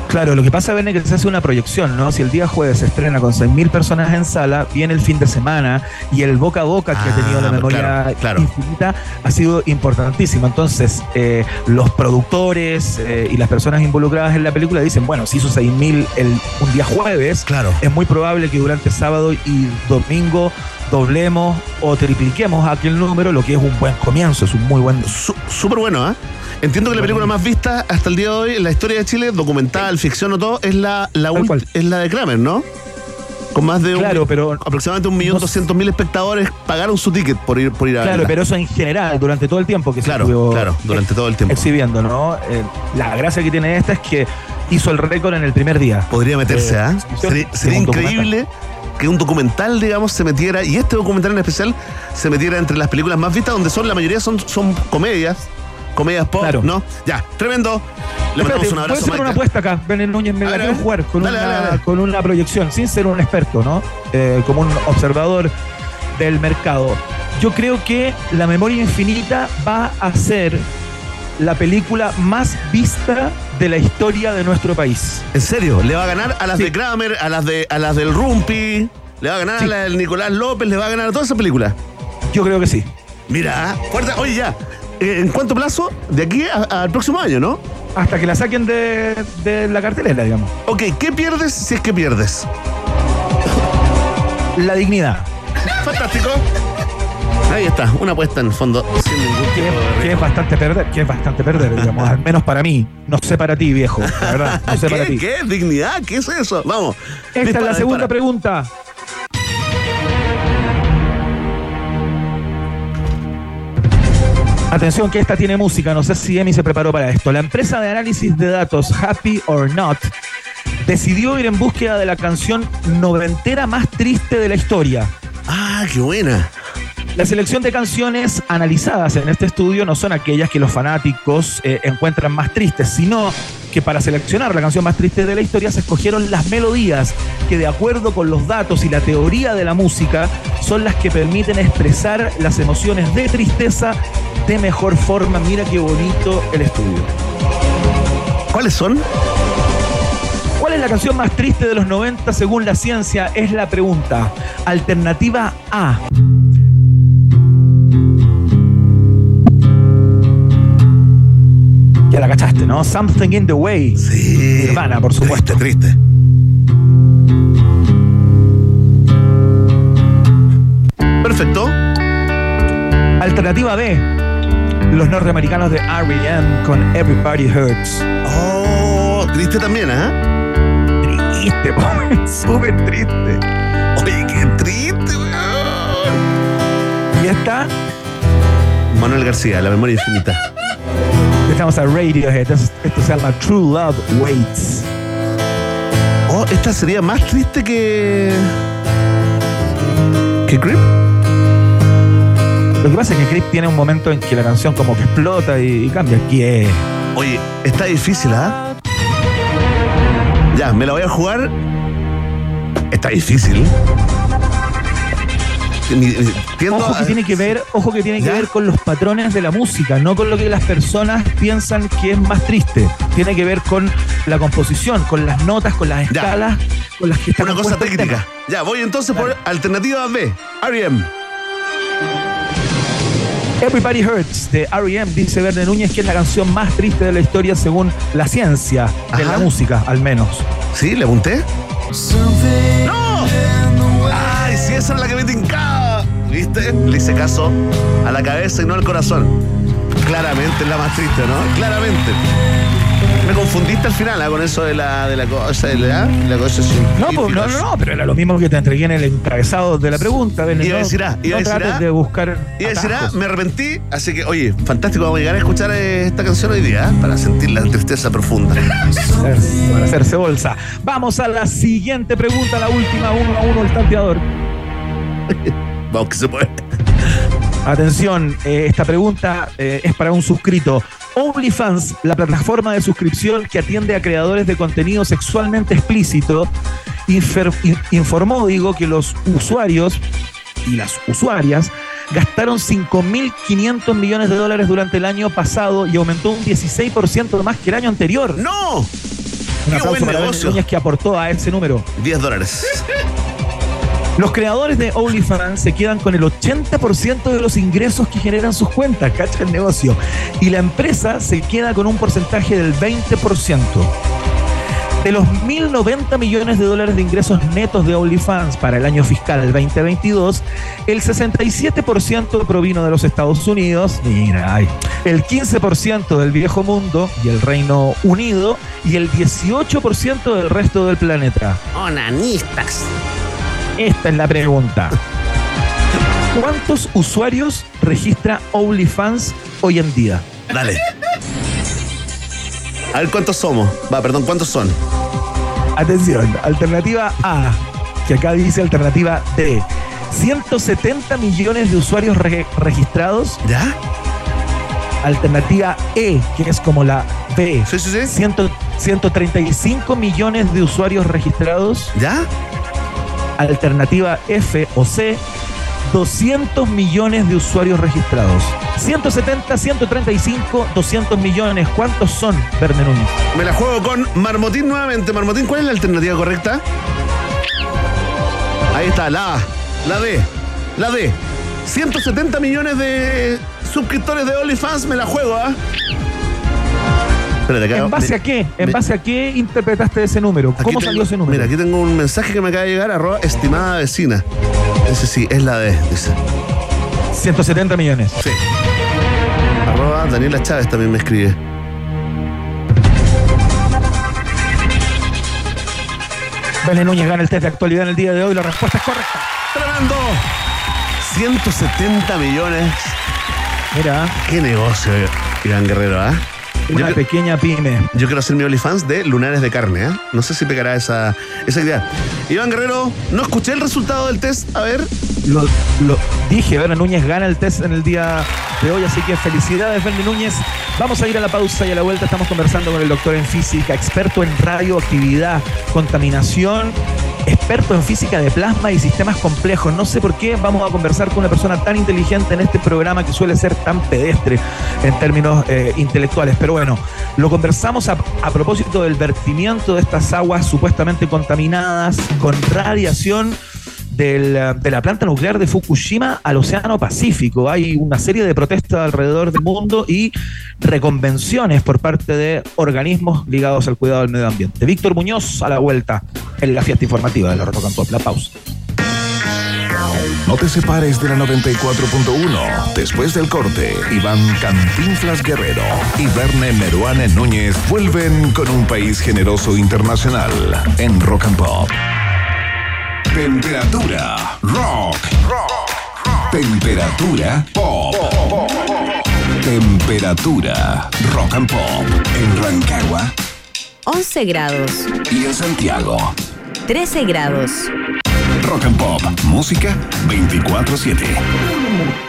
S3: Claro, lo que pasa, Verne, que se hace una proyección, ¿no? Si el día jueves se estrena con 6.000 personas en sala, viene el fin de semana y el boca a boca que ha tenido la
S2: Ah,
S3: memoria
S2: claro, claro.
S3: infinita ha sido importantísimo. Entonces, eh, los productores eh, y las personas involucradas en la película dicen, bueno, si hizo 6.000 el- un día jueves,
S2: Claro.
S3: es muy probable que durante sábado y domingo doblemos o tripliquemos aquel número, lo que es un buen comienzo, es un muy buen...
S2: Súper bueno, ¿ah? Entiendo que la película más vista hasta el día de hoy en la historia de Chile, documental, ficción o todo, es la, la,
S3: cual.
S2: es la de Kramer, ¿no? Con más de un-
S3: Claro, pero-
S2: aproximadamente un millón doscientos mil espectadores pagaron su ticket por ir, por ir a
S3: Claro,
S2: verla.
S3: pero eso en general, durante todo el tiempo que
S2: Claro,
S3: se estuvo
S2: claro, durante todo el tiempo.
S3: exhibiendo, ¿no? Eh, la gracia que tiene esta es que hizo el récord en el primer día.
S2: Podría meterse,
S3: Eh,
S2: ¿ah?
S3: sí,
S2: Sería,
S3: sí,
S2: sería
S3: un documental.
S2: Que un documental, digamos, se metiera, y este documental en especial, se metiera entre las películas más vistas, donde son, la mayoría son, son comedias, comedias pop,
S3: Claro.
S2: ¿no? Ya, tremendo. Le mandamos un abrazo,
S3: hacer una apuesta acá, Bené Núñez, me la jugar con,
S2: Dale,
S3: una,
S2: dale, dale.
S3: con una proyección, sin ser un experto, ¿no? Eh, como un observador del mercado. Yo creo que La Memoria Infinita va a ser la película más vista de la historia de nuestro país.
S2: ¿En serio? ¿Le va a ganar a las
S3: Sí.
S2: de Kramer, a las de a las del Rumpi? ¿Le va a ganar
S3: Sí.
S2: a la del Nicolás López? ¿Le va a ganar a toda esa película?
S3: Yo creo que sí.
S2: Mira, fuerte. Oye, ya. eh, ¿En cuánto plazo? De aquí al próximo año, ¿no?
S3: Hasta que la saquen de, de la cartelera, digamos.
S2: Ok, ¿qué pierdes si es que pierdes?
S3: La dignidad.
S2: Fantástico. Ahí está, una apuesta en el fondo. Sin ningún
S3: Que,
S2: tipo de
S3: que
S2: riesgo.
S3: es bastante perder, que es bastante perder, digamos, al menos para mí. No sé para ti, viejo, la verdad, no sé para
S2: ¿Qué?
S3: ti.
S2: ¿Qué? ¿Dignidad? ¿Qué es eso? Vamos.
S3: Esta es la segunda
S2: dispara.
S3: pregunta. Atención que esta tiene música, no sé si Emi se preparó para esto. La empresa de análisis de datos Happy or Not decidió ir en búsqueda de la canción noventera más triste de la historia.
S2: Ah, qué buena.
S3: La selección de canciones analizadas en este estudio no son aquellas que los fanáticos eh, encuentran más tristes, sino que para seleccionar la canción más triste de la historia se escogieron las melodías que de acuerdo con los datos y la teoría de la música son las que permiten expresar las emociones de tristeza de mejor forma. Mira qué bonito el estudio.
S2: ¿Cuáles son?
S3: ¿Cuál es la canción más triste de los 90 según la ciencia? Es la pregunta. Alternativa A. Ya la cachaste, ¿no? Something in the Way.
S2: Sí.
S3: Nirvana, por supuesto.
S2: Triste, triste. Perfecto.
S3: Alternativa B, los norteamericanos de R.E.M. con Everybody Hurts.
S2: Oh, triste también, ¿ah?
S3: Triste, po, súper triste.
S2: Oye, qué triste, weón.
S3: Y esta,
S2: Manuel García, La memoria infinita.
S3: Estamos a Radiohead. Esto, esto se llama True Love Waits.
S2: Oh, esta sería más triste que. ¿Que Creep?
S3: Lo que pasa es que Creep tiene un momento en que la canción como que explota y, y cambia. ¿Qué es?
S2: Oye, está difícil, ¿ah? Ya, me la voy a jugar. Está difícil.
S3: Ojo que tiene que ver, ojo que tiene que
S2: ¿Ya?
S3: ver con los patrones de la música, no con lo que las personas piensan que es más triste. Tiene que ver con la composición, con las notas, con las
S2: Ya.
S3: escalas, con las que está
S2: Una cosa técnica. Ya, voy entonces por alternativa B. R.E.M.
S3: Everybody Hurts de R.E.M. dice Verne Núñez que es la canción más triste de la historia según la ciencia de
S2: Ajá.
S3: la música, al menos.
S2: ¿Sí? ¿Le apunté? ¡No! ¡Ay, sí, esa es la que me tincaba! ¿Viste? Le hice caso a la cabeza y no al corazón. Claramente es la más triste, ¿no? Claramente. Me confundiste al final ¿ah? con eso de la, de la cosa de la, la cosa
S3: No, pues, no, no, no, pero era lo mismo que te entregué en el encabezado de la pregunta. Verne,
S2: Iba a decir A, iba a
S3: no
S2: decir
S3: trates
S2: A.
S3: de buscar.
S2: Y decir, ah,
S3: atajos.
S2: me arrepentí, así que, oye, fantástico, vamos a llegar a escuchar eh, esta canción hoy día, ¿eh? para sentir la tristeza profunda.
S3: para hacerse bolsa. Vamos a la siguiente pregunta, la última, uno a uno, el tanteador.
S2: Vamos que se puede.
S3: Atención, eh, esta pregunta eh, es para un suscrito. OnlyFans, la plataforma de suscripción que atiende a creadores de contenido sexualmente explícito, infer- in- informó, digo, que los usuarios y las usuarias gastaron 5.500 millones de dólares durante el año pasado y aumentó un 16% más que el año anterior.
S2: ¡No!
S3: Un
S2: ¡Qué
S3: aplauso
S2: buen
S3: para
S2: negocio!
S3: Que aportó a ese número.
S2: 10 dólares.
S3: Los creadores de OnlyFans se quedan con el 80% de los ingresos que generan sus cuentas, cacha el negocio. Y la empresa se queda con un porcentaje del 20%. De los 1.090 millones de dólares de ingresos netos de OnlyFans para el año fiscal 2022, el 67% provino de los Estados Unidos, mira, el 15% del viejo mundo y el Reino Unido, y el 18% del resto del planeta.
S2: Onanistas.
S3: Esta es la pregunta. ¿Cuántos usuarios registra OnlyFans hoy en día?
S2: Dale. A ver cuántos somos. Va, perdón, ¿cuántos son?
S3: Atención, alternativa A, que acá dice alternativa D. 170 millones de usuarios re- registrados.
S2: ¿Ya?
S3: Alternativa E, que es como la B.
S2: Sí, sí, sí.
S3: 100 135 millones de usuarios registrados.
S2: ¿Ya?
S3: Alternativa F o C, 200 millones de usuarios registrados. 170, 135, 200 millones. ¿Cuántos son, Verne Núñez?
S2: Me la juego con Marmotín nuevamente. Marmotín, ¿cuál es la alternativa correcta? Ahí está, la A, la D, la D. 170 millones de suscriptores de OnlyFans, me la juego, ¿ah? Espérate, acá-
S3: ¿En base
S2: me-
S3: a qué? ¿En
S2: me-
S3: base a qué interpretaste ese número? ¿Cómo
S2: tengo-
S3: salió ese número?
S2: Mira, aquí tengo un mensaje que me acaba de llegar, arroba estimada vecina. Ese sí, es la D, dice.
S3: 170 millones.
S2: Sí. Arroba Daniela Chávez también me escribe.
S3: Verne Núñez gana el test de actualidad en el día de hoy. La respuesta es correcta.
S2: ¡Tremendo! 170 millones.
S3: Mira,
S2: Qué negocio, Iván Guerrero, ¿ah?
S3: Una pequeña pyme.
S2: yo quiero hacer mi OnlyFans de lunares de carne, ¿eh? No sé si pegará esa, esa idea. Iván Guerrero, no escuché el resultado del test. A ver.
S3: Lo, lo dije, Verne Núñez gana el test en el día de hoy, así que felicidades, Verne Núñez. Vamos a ir a la pausa y a la vuelta estamos conversando con el doctor en física, experto en radioactividad, contaminación, experto en física de plasma y sistemas complejos. No sé por qué vamos a conversar con una persona tan inteligente en este programa que suele ser tan pedestre en términos eh, intelectuales. Pero bueno, lo conversamos a, a propósito del vertimiento de estas aguas supuestamente contaminadas con radiación eh, de la planta nuclear de Fukushima al Océano Pacífico. Hay una serie de protestas alrededor del mundo y reconvenciones por parte de organismos ligados al cuidado del medio ambiente. Víctor Muñoz a la vuelta en la fiesta informativa de la Rock and Pop. La pausa.
S1: No te separes de la 94.1. Después del corte, Iván Cantinflas Guerrero y Verne Meruane Núñez vuelven con un país generoso internacional en Rock and Pop. Temperatura rock. Temperatura pop. Temperatura rock and pop en Rancagua
S5: 11 grados,
S1: y en Santiago.
S5: 13 grados.
S1: Rock and Pop, música 24/7.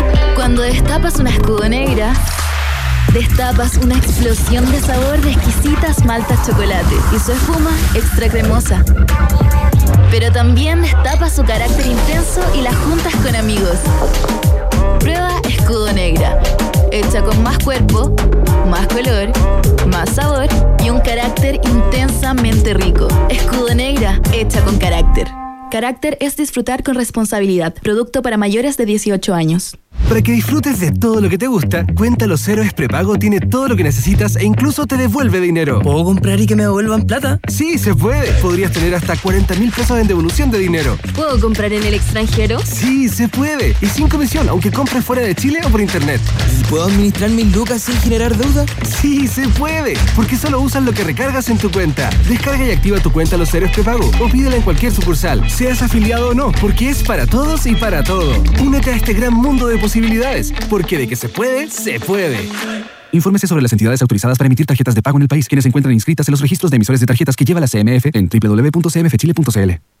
S7: Cuando destapas una escudo negra, destapas una explosión de sabor de exquisitas maltas chocolate y su espuma extra cremosa. Pero también destapas su carácter intenso y las juntas con amigos. Prueba escudo negra, hecha con más cuerpo, más color, más sabor y un carácter intensamente rico. Escudo negra, hecha con carácter. Carácter es disfrutar con responsabilidad. Producto para mayores de 18 años.
S8: Para que disfrutes de todo lo que te gusta, Cuenta Los Héroes Prepago tiene todo lo que necesitas e incluso te devuelve dinero.
S9: ¿Puedo comprar y que me devuelvan plata?
S8: Sí, se puede. Podrías tener hasta 40 mil pesos en devolución de dinero.
S7: ¿Puedo comprar en el extranjero?
S8: Sí, se puede. Y sin comisión, aunque compres fuera de Chile o por internet.
S9: ¿Y puedo administrar mis lucas sin generar deuda?
S8: Sí, se puede. Porque solo usas lo que recargas en tu cuenta. Descarga y activa tu cuenta Los Héroes Prepago o pídela en cualquier sucursal, seas afiliado o no, porque es para todos y para todo. Únete a este gran mundo de posibilidades, porque de que se puede, se puede.
S10: Infórmese sobre las entidades autorizadas para emitir tarjetas de pago en el país, quienes se encuentran inscritas en los registros de emisores de tarjetas que lleva la CMF en www.cmfchile.cl.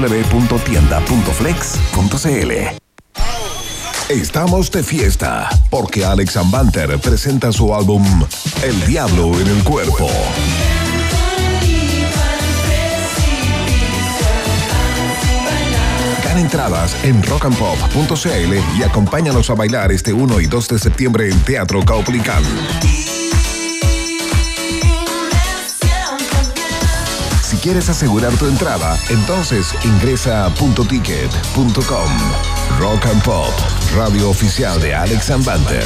S1: www.tienda.flex.cl. Estamos de fiesta porque Alex Ambanter presenta su álbum El Diablo en el Cuerpo. Entradas en rockandpop.cl y acompáñanos a bailar este 1 y 2 de septiembre en Teatro Caupolicán. Quieres asegurar tu entrada, entonces ingresa a puntoticket.com. Rock and Pop, radio oficial de Alex Ambanter.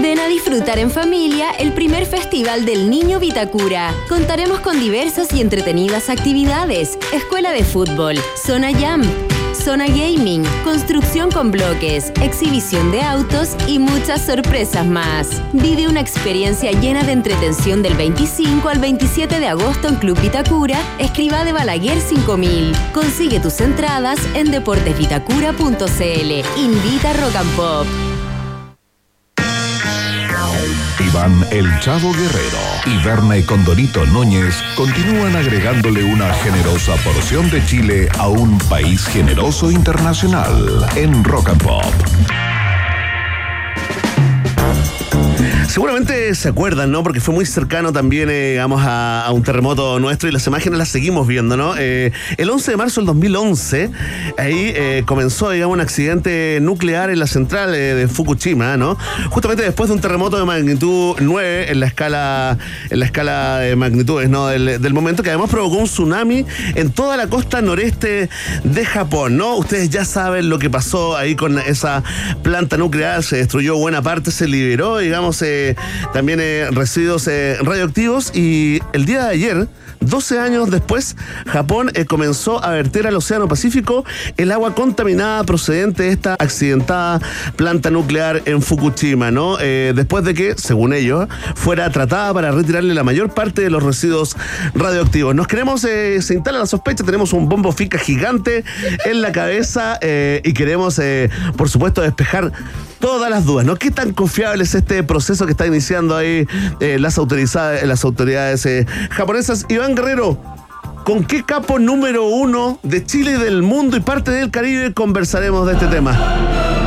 S5: Ven a disfrutar en familia el primer festival del Niño Vitacura. Contaremos con diversas y entretenidas actividades, escuela de fútbol, zona jam, zona gaming, construcción con bloques, exhibición de autos y muchas sorpresas más. Vive una experiencia llena de entretención del 25 al 27 de agosto en Club Vitacura, escriba de Balaguer 5000. Consigue tus entradas en deportesvitacura.cl. Invita Rock and Pop.
S1: Iván El Chavo Guerrero y Verne Condorito Núñez continúan agregándole una generosa porción de Chile a un país generoso internacional en Rock and Pop.
S2: Seguramente se acuerdan, ¿no? Porque fue muy cercano también, eh, digamos, a, un terremoto nuestro y las imágenes las seguimos viendo, ¿no? Eh, el 11 de marzo del 2011, ahí eh, comenzó, digamos, un accidente nuclear en la central eh, de Fukushima, ¿no? Justamente después de un terremoto de magnitud 9 en la escala, en la escala de magnitudes, ¿no? Del, del momento que además provocó un tsunami en toda la costa noreste de Japón, ¿no? Ustedes ya saben lo que pasó ahí con esa planta nuclear, se destruyó buena parte, se liberó, digamos, eh, eh, también eh, residuos eh, radioactivos y el día de ayer, 12 años después, Japón comenzó a verter al Océano Pacífico el agua contaminada procedente de esta accidentada planta nuclear en Fukushima, ¿no? Después de que, según ellos, fuera tratada para retirarle la mayor parte de los residuos radioactivos. Nos queremos, eh, se instala la sospecha, tenemos un bombo fica gigante en la cabeza y queremos, por supuesto, despejar todas las dudas, ¿no? ¿Qué tan confiable es este proceso que está iniciando ahí eh, las, autorizadas, las autoridades eh, japonesas? Iván Guerrero, ¿con qué capo número uno de Chile y del mundo y parte del Caribe conversaremos de este tema?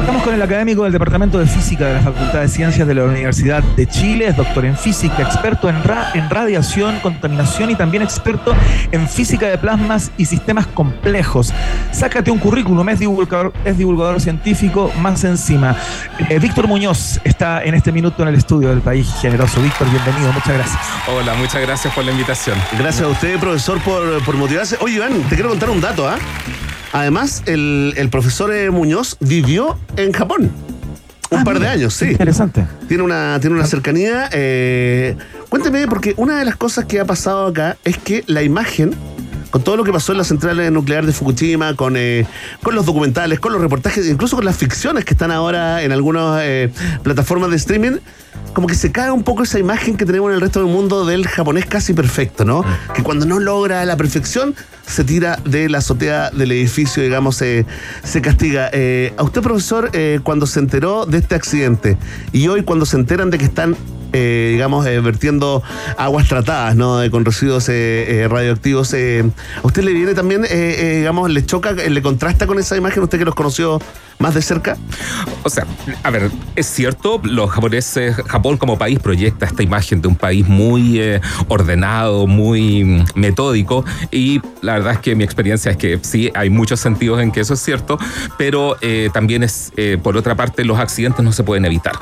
S3: Estamos con el académico del Departamento de Física de la Facultad de Ciencias de la Universidad de Chile, es doctor en física, experto en, ra- en radiación, contaminación y también experto en física de plasmas y sistemas complejos. Sácate un currículum, es divulgador, es divulgador científico, más encima. Eh, Víctor Muñoz está en este minuto en el estudio del País Generoso. Víctor, bienvenido, muchas gracias.
S11: Hola, muchas gracias por la invitación.
S2: Gracias a usted, profesor, por, por motivarse. Oye, Iván, te quiero contar un dato, ¿ah? Además, el, el profesor eh, Muñoz vivió en Japón. Un par de años, sí.
S3: Interesante.
S2: Tiene una, tiene una cercanía. eh, cuénteme, porque una de las cosas que ha pasado acá es que la imagen, con todo lo que pasó en la central nuclear de Fukushima, con, eh, con los documentales, con los reportajes, incluso con las ficciones que están ahora en algunas eh, plataformas de streaming, como que se cae un poco esa imagen que tenemos en el resto del mundo del japonés casi perfecto, ¿no? Que cuando no logra la perfección, se tira de la azotea del edificio, digamos, se- se castiga. Eh, a usted, profesor, eh, cuando se enteró de este accidente y hoy cuando se enteran de que están, eh, digamos, eh, vertiendo aguas tratadas, ¿no? De- con residuos eh, eh, radioactivos, eh, ¿a usted le viene también, eh, eh, digamos, le choca, eh, le contrasta con esa imagen, usted que los conoció más de cerca?
S11: O sea, a ver, es cierto, los japoneses, Japón como país proyecta esta imagen de un país muy eh, ordenado, muy mm, metódico y la verdad es que mi experiencia es que sí, hay muchos sentidos en que eso es cierto, pero eh, también es, eh, por otra parte, los accidentes no se pueden evitar.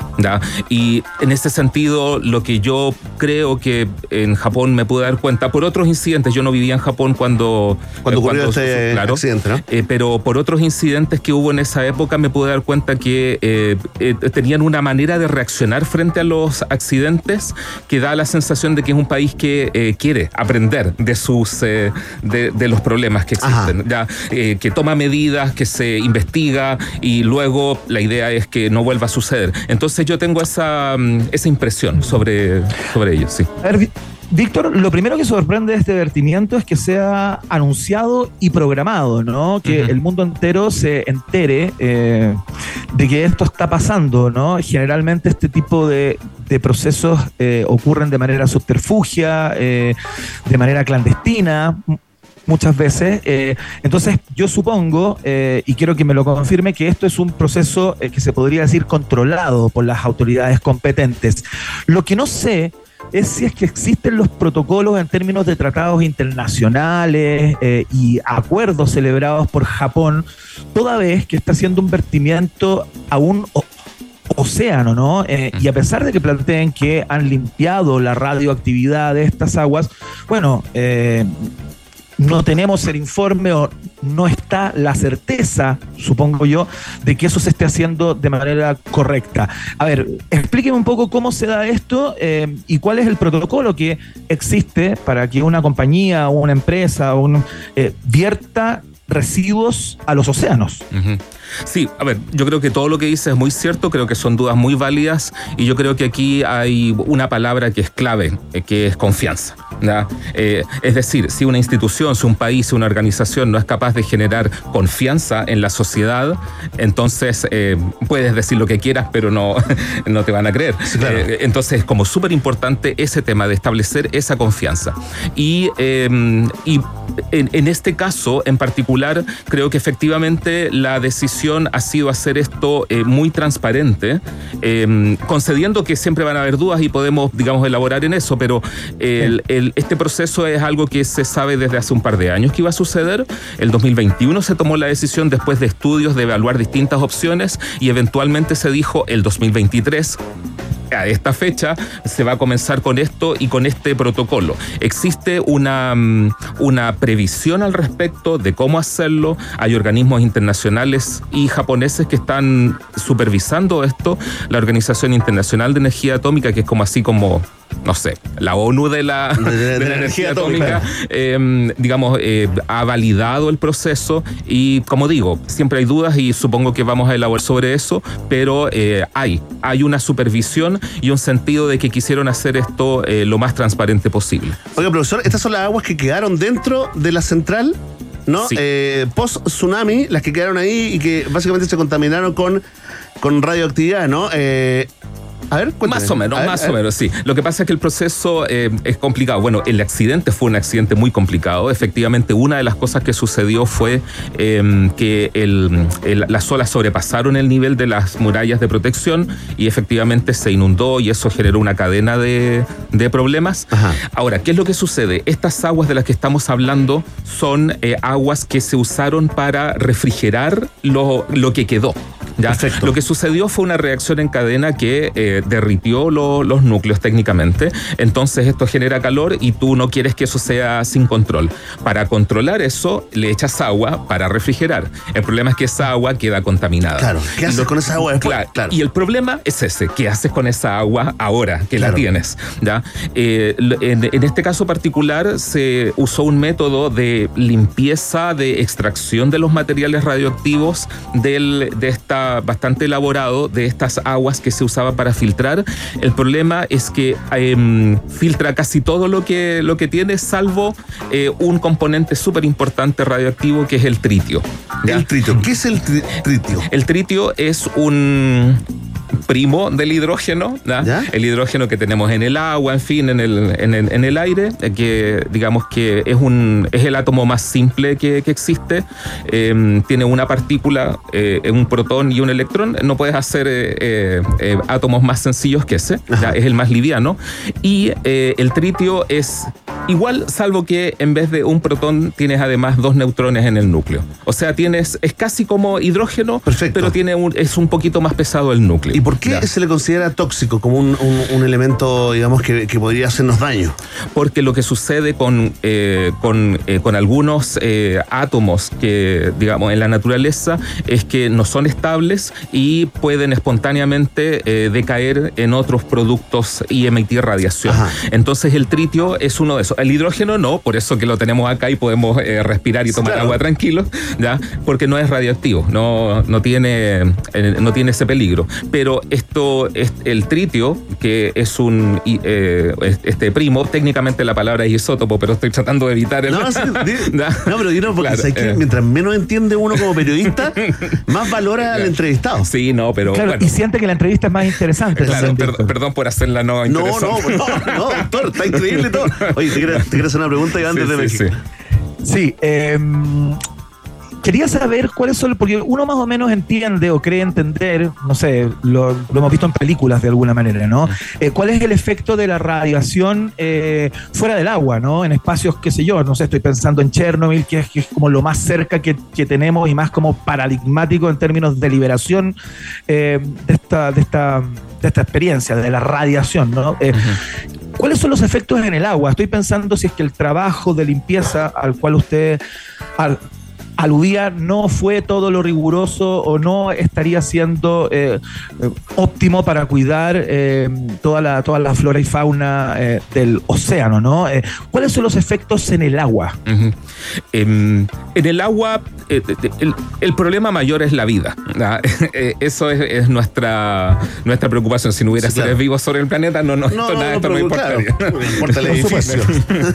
S11: Y en ese sentido, lo que yo creo que en Japón me pude dar cuenta, por otros incidentes, yo no vivía en Japón cuando...
S2: Cuando
S11: eh,
S2: ocurrió este
S11: claro,
S2: accidente, ¿no?
S11: eh, pero por otros incidentes que hubo en esa época me pude dar cuenta que eh, eh, tenían una manera de reaccionar frente a los accidentes que da la sensación de que es un país que quiere aprender de sus de, de los problemas que existen, ya, que toma medidas, que se investiga y luego la idea es que no vuelva a suceder. Entonces yo tengo esa, mm, esa impresión sobre, sobre ello, sí.
S3: A ver, Vi- Víctor, lo primero que sorprende de este vertimiento es que sea anunciado y programado, ¿no? Que el mundo entero se entere eh, de que esto está pasando, ¿no? Generalmente este tipo de, de procesos eh, ocurren de manera subterfugia, eh, de manera clandestina. Muchas veces. eh, entonces, yo supongo, eh, y quiero que me lo confirme, que esto es un proceso eh, que se podría decir controlado por las autoridades competentes. Lo que no sé es si es que existen los protocolos en términos de tratados internacionales eh, y acuerdos celebrados por Japón, toda vez que está haciendo un vertimiento a un océano, ¿no? Y a pesar de que planteen que han limpiado la radioactividad de estas aguas, bueno, eh, no tenemos el informe o no está la certeza, supongo yo, de que eso se esté haciendo de manera correcta. A ver, explíqueme un poco cómo se da esto eh, y cuál es el protocolo que existe para que una compañía o una empresa o un, eh, vierta residuos a los océanos.
S11: Sí, a ver, yo creo que todo lo que dice es muy cierto, creo que son dudas muy válidas y yo creo que aquí hay una palabra que es clave, eh, que es confianza. Eh, es decir, si una institución, si un país, si una organización no es capaz de generar confianza en la sociedad, entonces eh, puedes decir lo que quieras, pero no, no te van a creer. Eh, entonces es como súper importante ese tema de establecer esa confianza. Y, y en, en este caso en particular, creo que efectivamente la decisión ha sido hacer esto muy transparente, concediendo que siempre van a haber dudas y podemos, digamos, elaborar en eso, pero el- el- este proceso es algo que se sabe desde hace un par de años que iba a suceder. El 2021 se tomó la decisión después de estudios de evaluar distintas opciones y eventualmente se dijo el 2023 a esta fecha se va a comenzar con esto y con este protocolo. Existe una, mm, una previsión al respecto de cómo hacerlo. Hay organismos internacionales y japoneses que están supervisando esto. La Organización Internacional de Energía Atómica, que es como así como no sé, la ONU de la, de la energía atómica, eh, digamos, eh, ha validado el proceso y, como digo, siempre hay dudas y supongo que vamos a elaborar sobre eso, pero eh, hay, hay una supervisión y un sentido de que quisieron hacer esto eh, lo más transparente posible.
S2: Oiga, profesor, estas son las aguas que quedaron dentro de la central, ¿no?
S11: Sí.
S2: Eh, Post tsunami, las que quedaron ahí y que básicamente se contaminaron con, con radioactividad, ¿no? Eh, a ver, cuéntame.
S11: Más o menos,
S2: A
S11: más
S2: ver.
S11: o menos, sí. Lo que pasa es que el proceso eh, es complicado. Bueno, el accidente fue un accidente muy complicado. Efectivamente, una de las cosas que sucedió fue eh, que el- el- las olas sobrepasaron el nivel de las murallas de protección y efectivamente se inundó y eso generó una cadena de, de problemas. Ahora, ¿qué es lo que sucede? Estas aguas de las que estamos hablando son eh, aguas que se usaron para refrigerar lo, lo que quedó. ¿Ya? Lo que sucedió fue una reacción en cadena que eh, derritió lo- los núcleos técnicamente. Entonces esto genera calor y tú no quieres que eso sea sin control. Para controlar eso, le echas agua para refrigerar. El problema es que esa agua queda contaminada.
S2: Claro, ¿qué haces
S11: lo-
S2: con esa agua después?
S11: Claro, Y el problema es ese, ¿qué haces con esa agua ahora que
S2: Claro.
S11: la tienes? ¿ya? Eh, en, en este caso particular se usó un método de limpieza, de extracción de los materiales radioactivos del, de esta bastante elaborado de estas aguas que se usaba para filtrar. El problema es que em, filtra casi todo lo que, lo que tiene, salvo eh, un componente súper importante radioactivo que es el tritio.
S2: El tritio. ¿Qué es el tri- tritio?
S11: El tritio es un primo del hidrógeno, el hidrógeno que tenemos en el agua, en fin, en el, en el, en el aire, eh, que digamos que es, un, es el átomo más simple que, que existe, Eh, tiene una partícula, eh, un protón y un electrón, no puedes hacer eh, átomos más sencillos que ese, ¿ya? es el más liviano, y el tritio es igual, salvo que en vez de un protón tienes además dos neutrones en el núcleo. O sea, tienes, es casi como hidrógeno, pero tiene un, es un poquito más pesado el núcleo.
S2: ¿Y por qué se le considera tóxico como un, un- un elemento, digamos, que, que podría hacernos daño?
S11: Porque lo que sucede con, eh, con, eh, con algunos eh, átomos que, digamos, en la naturaleza es que no son estables y pueden espontáneamente eh, decaer en otros productos y emitir radiación. Entonces el tritio es uno de esos. El hidrógeno no, por eso que lo tenemos acá y podemos respirar y tomar
S2: Claro.
S11: agua tranquilo, ¿ya? Porque no es radioactivo, no, no, tiene, no tiene ese peligro. Pero esto, es el tritio, que es un eh, es- este primo, técnicamente la palabra es isótopo, pero estoy tratando de evitar el.
S2: No, sí, di-
S11: ¿Ya?
S2: no, pero dino, porque
S11: Claro, eh.
S2: mientras menos entiende uno como periodista, más valora al entrevistado.
S11: Sí, no, pero.
S3: Claro,
S11: bueno.
S3: y siente que la entrevista es más interesante.
S11: Claro, per- perdón por hacerla no
S2: No, no,
S11: interesante.
S2: no, no, doctor, está increíble todo. Oye, te quiero, te quiero hacer una pregunta y antes
S11: Sí,
S2: de
S11: sí,
S2: México.
S3: Sí, eh, quería saber cuáles son, porque uno más o menos entiende o cree entender, no sé, lo, lo hemos visto en películas de alguna manera, ¿no? Eh, ¿Cuál es el efecto de la radiación eh, fuera del agua, ¿no? En espacios, qué sé yo, no sé, estoy pensando en Chernobyl, que es, que es como lo más cerca que, que tenemos y más como paradigmático en términos de liberación eh, de, esta, de, esta, de esta experiencia, de la radiación, ¿no? ¿Cuáles son los efectos en el agua? Estoy pensando si es que el trabajo de limpieza al cual usted al- aludía no fue todo lo riguroso o no estaría siendo eh, óptimo para cuidar eh, toda, la, toda la flora y fauna eh, del océano, ¿no? Eh, ¿Cuáles son los efectos en el agua?
S11: Em, en el agua, el, el problema mayor es la vida. Eso es, es nuestra, nuestra preocupación. Si no hubiera
S2: Sí,
S11: seres
S2: claro.
S11: vivos sobre el planeta, no, no,
S2: No,
S11: esto,
S2: no,
S11: nada,
S2: no,
S11: esto no importaría.
S2: claro, no importa el
S11: Por
S2: edificio.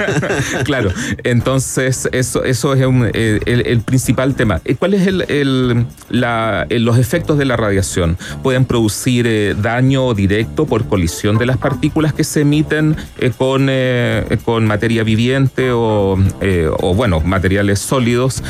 S11: claro, entonces eso, eso es un, el, el principal tema. Eh, ¿Cuál es el, el- la- eh, los efectos de la radiación? Pueden producir eh, daño directo por colisión de las partículas que se emiten eh, con, eh, con materia viviente o, o, bueno, materiales sólidos.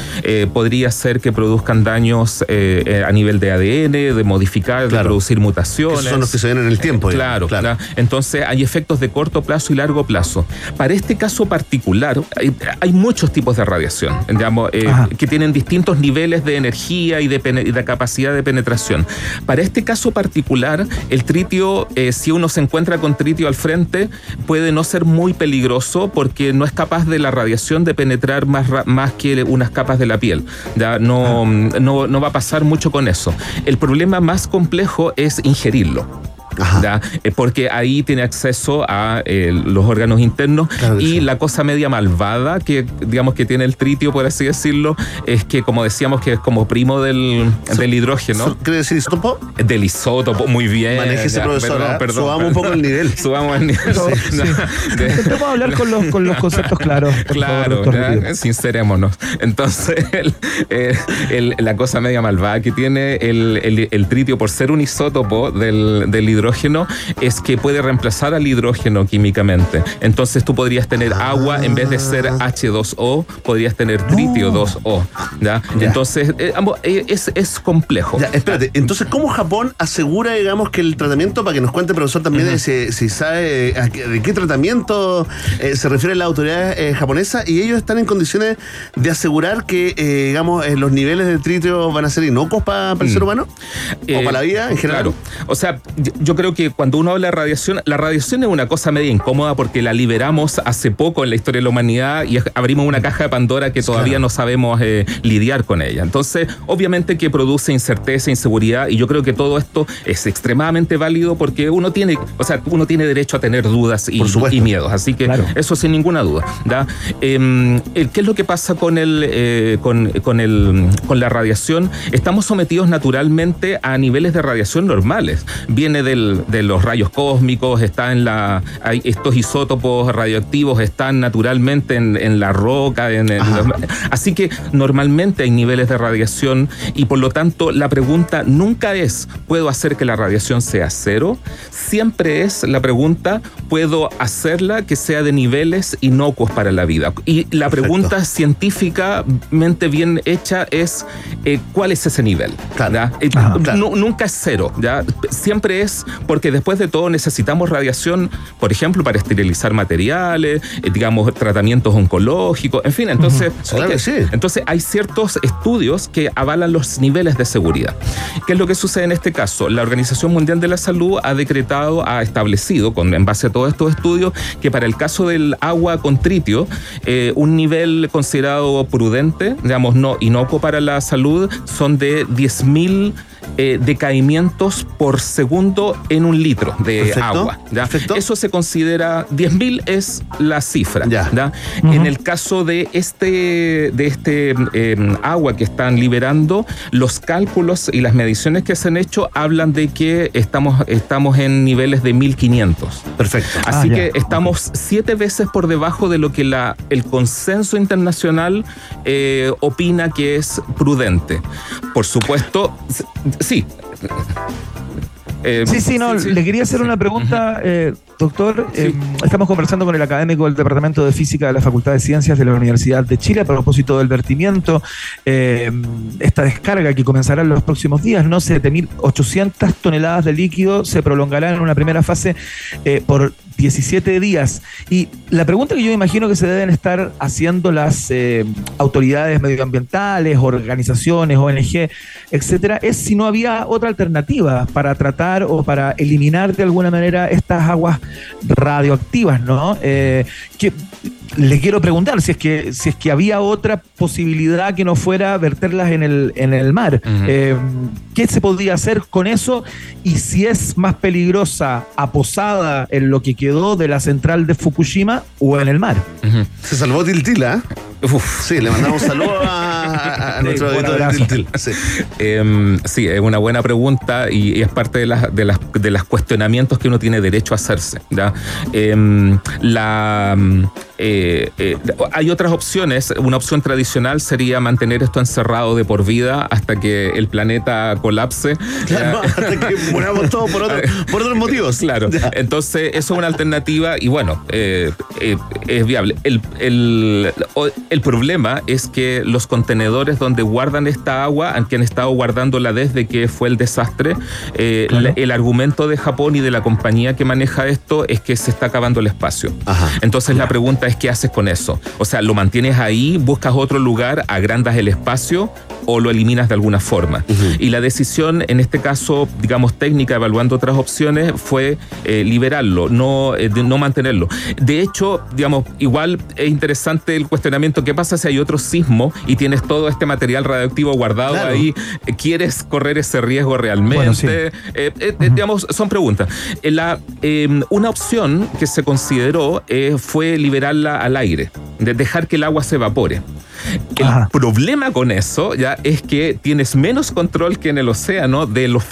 S11: Podría ser que produzcan daños a nivel de ADN, de modificar, de producir mutaciones.
S2: Esos son los que se ven en el tiempo.
S11: Claro, claro. Entonces hay efectos de corto plazo y largo plazo. Para este caso particular, hay, hay muchos tipos de radiación, digamos, que tienen distintos niveles de energía y de, pene- y de capacidad de penetración. Para este caso particular, el tritio, eh, si uno se encuentra con tritio al frente, puede no ser muy peligroso porque no es capaz de la radiación de penetrar más, más que unas capas de la piel. ¿ya? No, no, no va a pasar mucho con eso. El problema más complejo es ingerirlo. ¿Ya? Eh, Porque ahí tiene acceso a eh, los órganos internos y la cosa media malvada que digamos que tiene el tritio, por así decirlo, es que como decíamos que es como primo del, del hidrógeno.
S2: ¿Quiere decir isótopo?
S11: Del isótopo, muy bien.
S2: Manéjese,
S11: ya,
S2: profesora.
S11: perdón, perdón,
S2: Subamos un poco el nivel.
S11: Subamos el nivel.
S3: Sí.
S11: No, de-
S3: Intentemos hablar con los, con los conceptos claros. favor,
S11: Claro,
S3: Ríos.
S11: sincerémonos. Entonces, el- eh, el- la cosa media malvada que tiene el, el- el tritio por ser un isótopo del, del hidrógeno es que puede reemplazar al hidrógeno químicamente. Entonces tú podrías tener agua en vez de ser H2O, podrías tener tritio 2O. ¿ya?
S2: Ya.
S11: Entonces, eh, ambos- eh, es, es complejo.
S2: Ya, espérate, entonces, ¿cómo Japón asegura, digamos, que el tratamiento, para que nos cuente, profesor, también de si, si sabe a qué- de qué tratamiento eh, se refiere la autoridad eh, japonesa y ellos están en condiciones de asegurar que, eh, digamos, eh, los niveles de tritio van a ser inocuos para el ser
S11: Mm.
S2: humano? ¿O
S11: Eh,
S2: para la vida en general?
S11: Claro. O sea, yo- yo creo que cuando uno habla de radiación, la radiación es una cosa media incómoda porque la liberamos hace poco en la historia de la humanidad y abrimos una caja de Pandora que todavía no sabemos eh, lidiar con ella. Entonces, obviamente que produce incerteza, inseguridad y yo creo que todo esto es extremadamente válido porque uno tiene, o sea, uno tiene derecho a tener dudas y, y miedos. Así que eso sin ninguna duda. ¿da? El- ¿Qué es lo que pasa con, el, eh, con, con el, con la radiación? Estamos sometidos naturalmente a niveles de radiación normales. Viene del- de los rayos cósmicos, está en la, hay estos isótopos radioactivos están naturalmente en, en la roca. en- en los- así que normalmente hay niveles de radiación y por lo tanto la pregunta nunca es ¿puedo hacer que la radiación sea cero? Siempre es la pregunta ¿puedo hacerla que sea de niveles inocuos para la vida? Y la pregunta científicamente bien hecha es eh, ¿cuál es ese nivel? Eh, nu- Nunca es cero, ¿ya? Siempre es porque después de todo necesitamos radiación, por ejemplo, para esterilizar materiales, eh, digamos, tratamientos oncológicos, en fin, entonces,
S2: Claro que
S11: ok,
S2: sí.
S11: entonces hay ciertos estudios que avalan los niveles de seguridad. ¿Qué es lo que sucede en este caso? La Organización Mundial de la Salud ha decretado, ha establecido, con, en base a todos estos estudios, que para el caso del agua con tritio, eh, un nivel considerado prudente, digamos, no inocuo para la salud, son de 10.000 eh, decaimientos por segundo en un litro de
S2: Perfecto,
S11: agua. ¿ya? Eso se considera, 10.000 es la cifra. ¿ya? En el caso de este, de este eh, agua que están liberando, los cálculos y las mediciones que se han hecho hablan de que estamos, estamos en niveles de 1500.
S2: Perfecto.
S11: Así
S2: Ah, ya.
S11: que estamos siete veces por debajo de lo que la, el consenso internacional eh, opina que es prudente. Por supuesto, sí. Eh,
S3: Sí, sí, no, le quería hacer una pregunta, eh, doctor. Eh, estamos conversando con el académico del Departamento de Física de la Facultad de Ciencias de la Universidad de Chile a propósito del vertimiento. esta descarga que comenzará en los próximos días, ¿no? 7.800 toneladas de líquido se prolongará en una primera fase por 17 días. Y la pregunta que yo imagino que se deben estar haciendo las autoridades medioambientales, organizaciones, ONG, etcétera, es si no había otra alternativa para tratar o para eliminar de alguna manera estas aguas radioactivas, ¿no? Eh, le quiero preguntar si es que si es que había otra posibilidad que no fuera verterlas en el en el mar. Eh, ¿Qué se podría hacer con eso? Y si es más peligrosa aposada en lo que quedó de la central de Fukushima o en el mar.
S2: Se salvó Tiltila. Sí, le mandamos un saludo a, a- a nuestro editor. Tiltil. Sí.
S11: Em, sí, es una buena pregunta y, y es parte de las de las de los cuestionamientos que uno tiene derecho a hacerse. ¿ya? Em, la, mm, eh, eh, hay otras opciones. Una opción tradicional sería mantener esto encerrado de por vida hasta que el planeta colapse.
S2: Claro, hasta que muramos todos por, otro- por otros motivos.
S11: Claro. Entonces, eso es una alternativa y bueno, eh, eh, es viable. El, el- el problema es que los contenedores donde guardan esta agua, que han estado guardándola desde que fue el desastre, eh, la- el argumento de Japón y de la compañía que maneja esto es que se está acabando el espacio. Entonces la pregunta es, ¿qué haces con eso? O sea, ¿lo mantienes ahí, buscas otro lugar, agrandas el espacio o lo eliminas de alguna forma? Y la decisión, en este caso, digamos, técnica, evaluando otras opciones, fue eh, liberarlo, no, eh, de- no mantenerlo. De hecho, digamos, igual es interesante el cuestionamiento, ¿qué pasa si hay otro sismo y tienes todo este material radioactivo guardado
S2: Claro.
S11: ahí? ¿Quieres correr ese riesgo realmente?
S3: Bueno, sí.
S11: Eh, digamos, son preguntas. La, eh, una opción que se consideró fue liberarla al aire, de dejar que el agua se evapore. El problema con eso ya es que tienes menos control que en el océano de los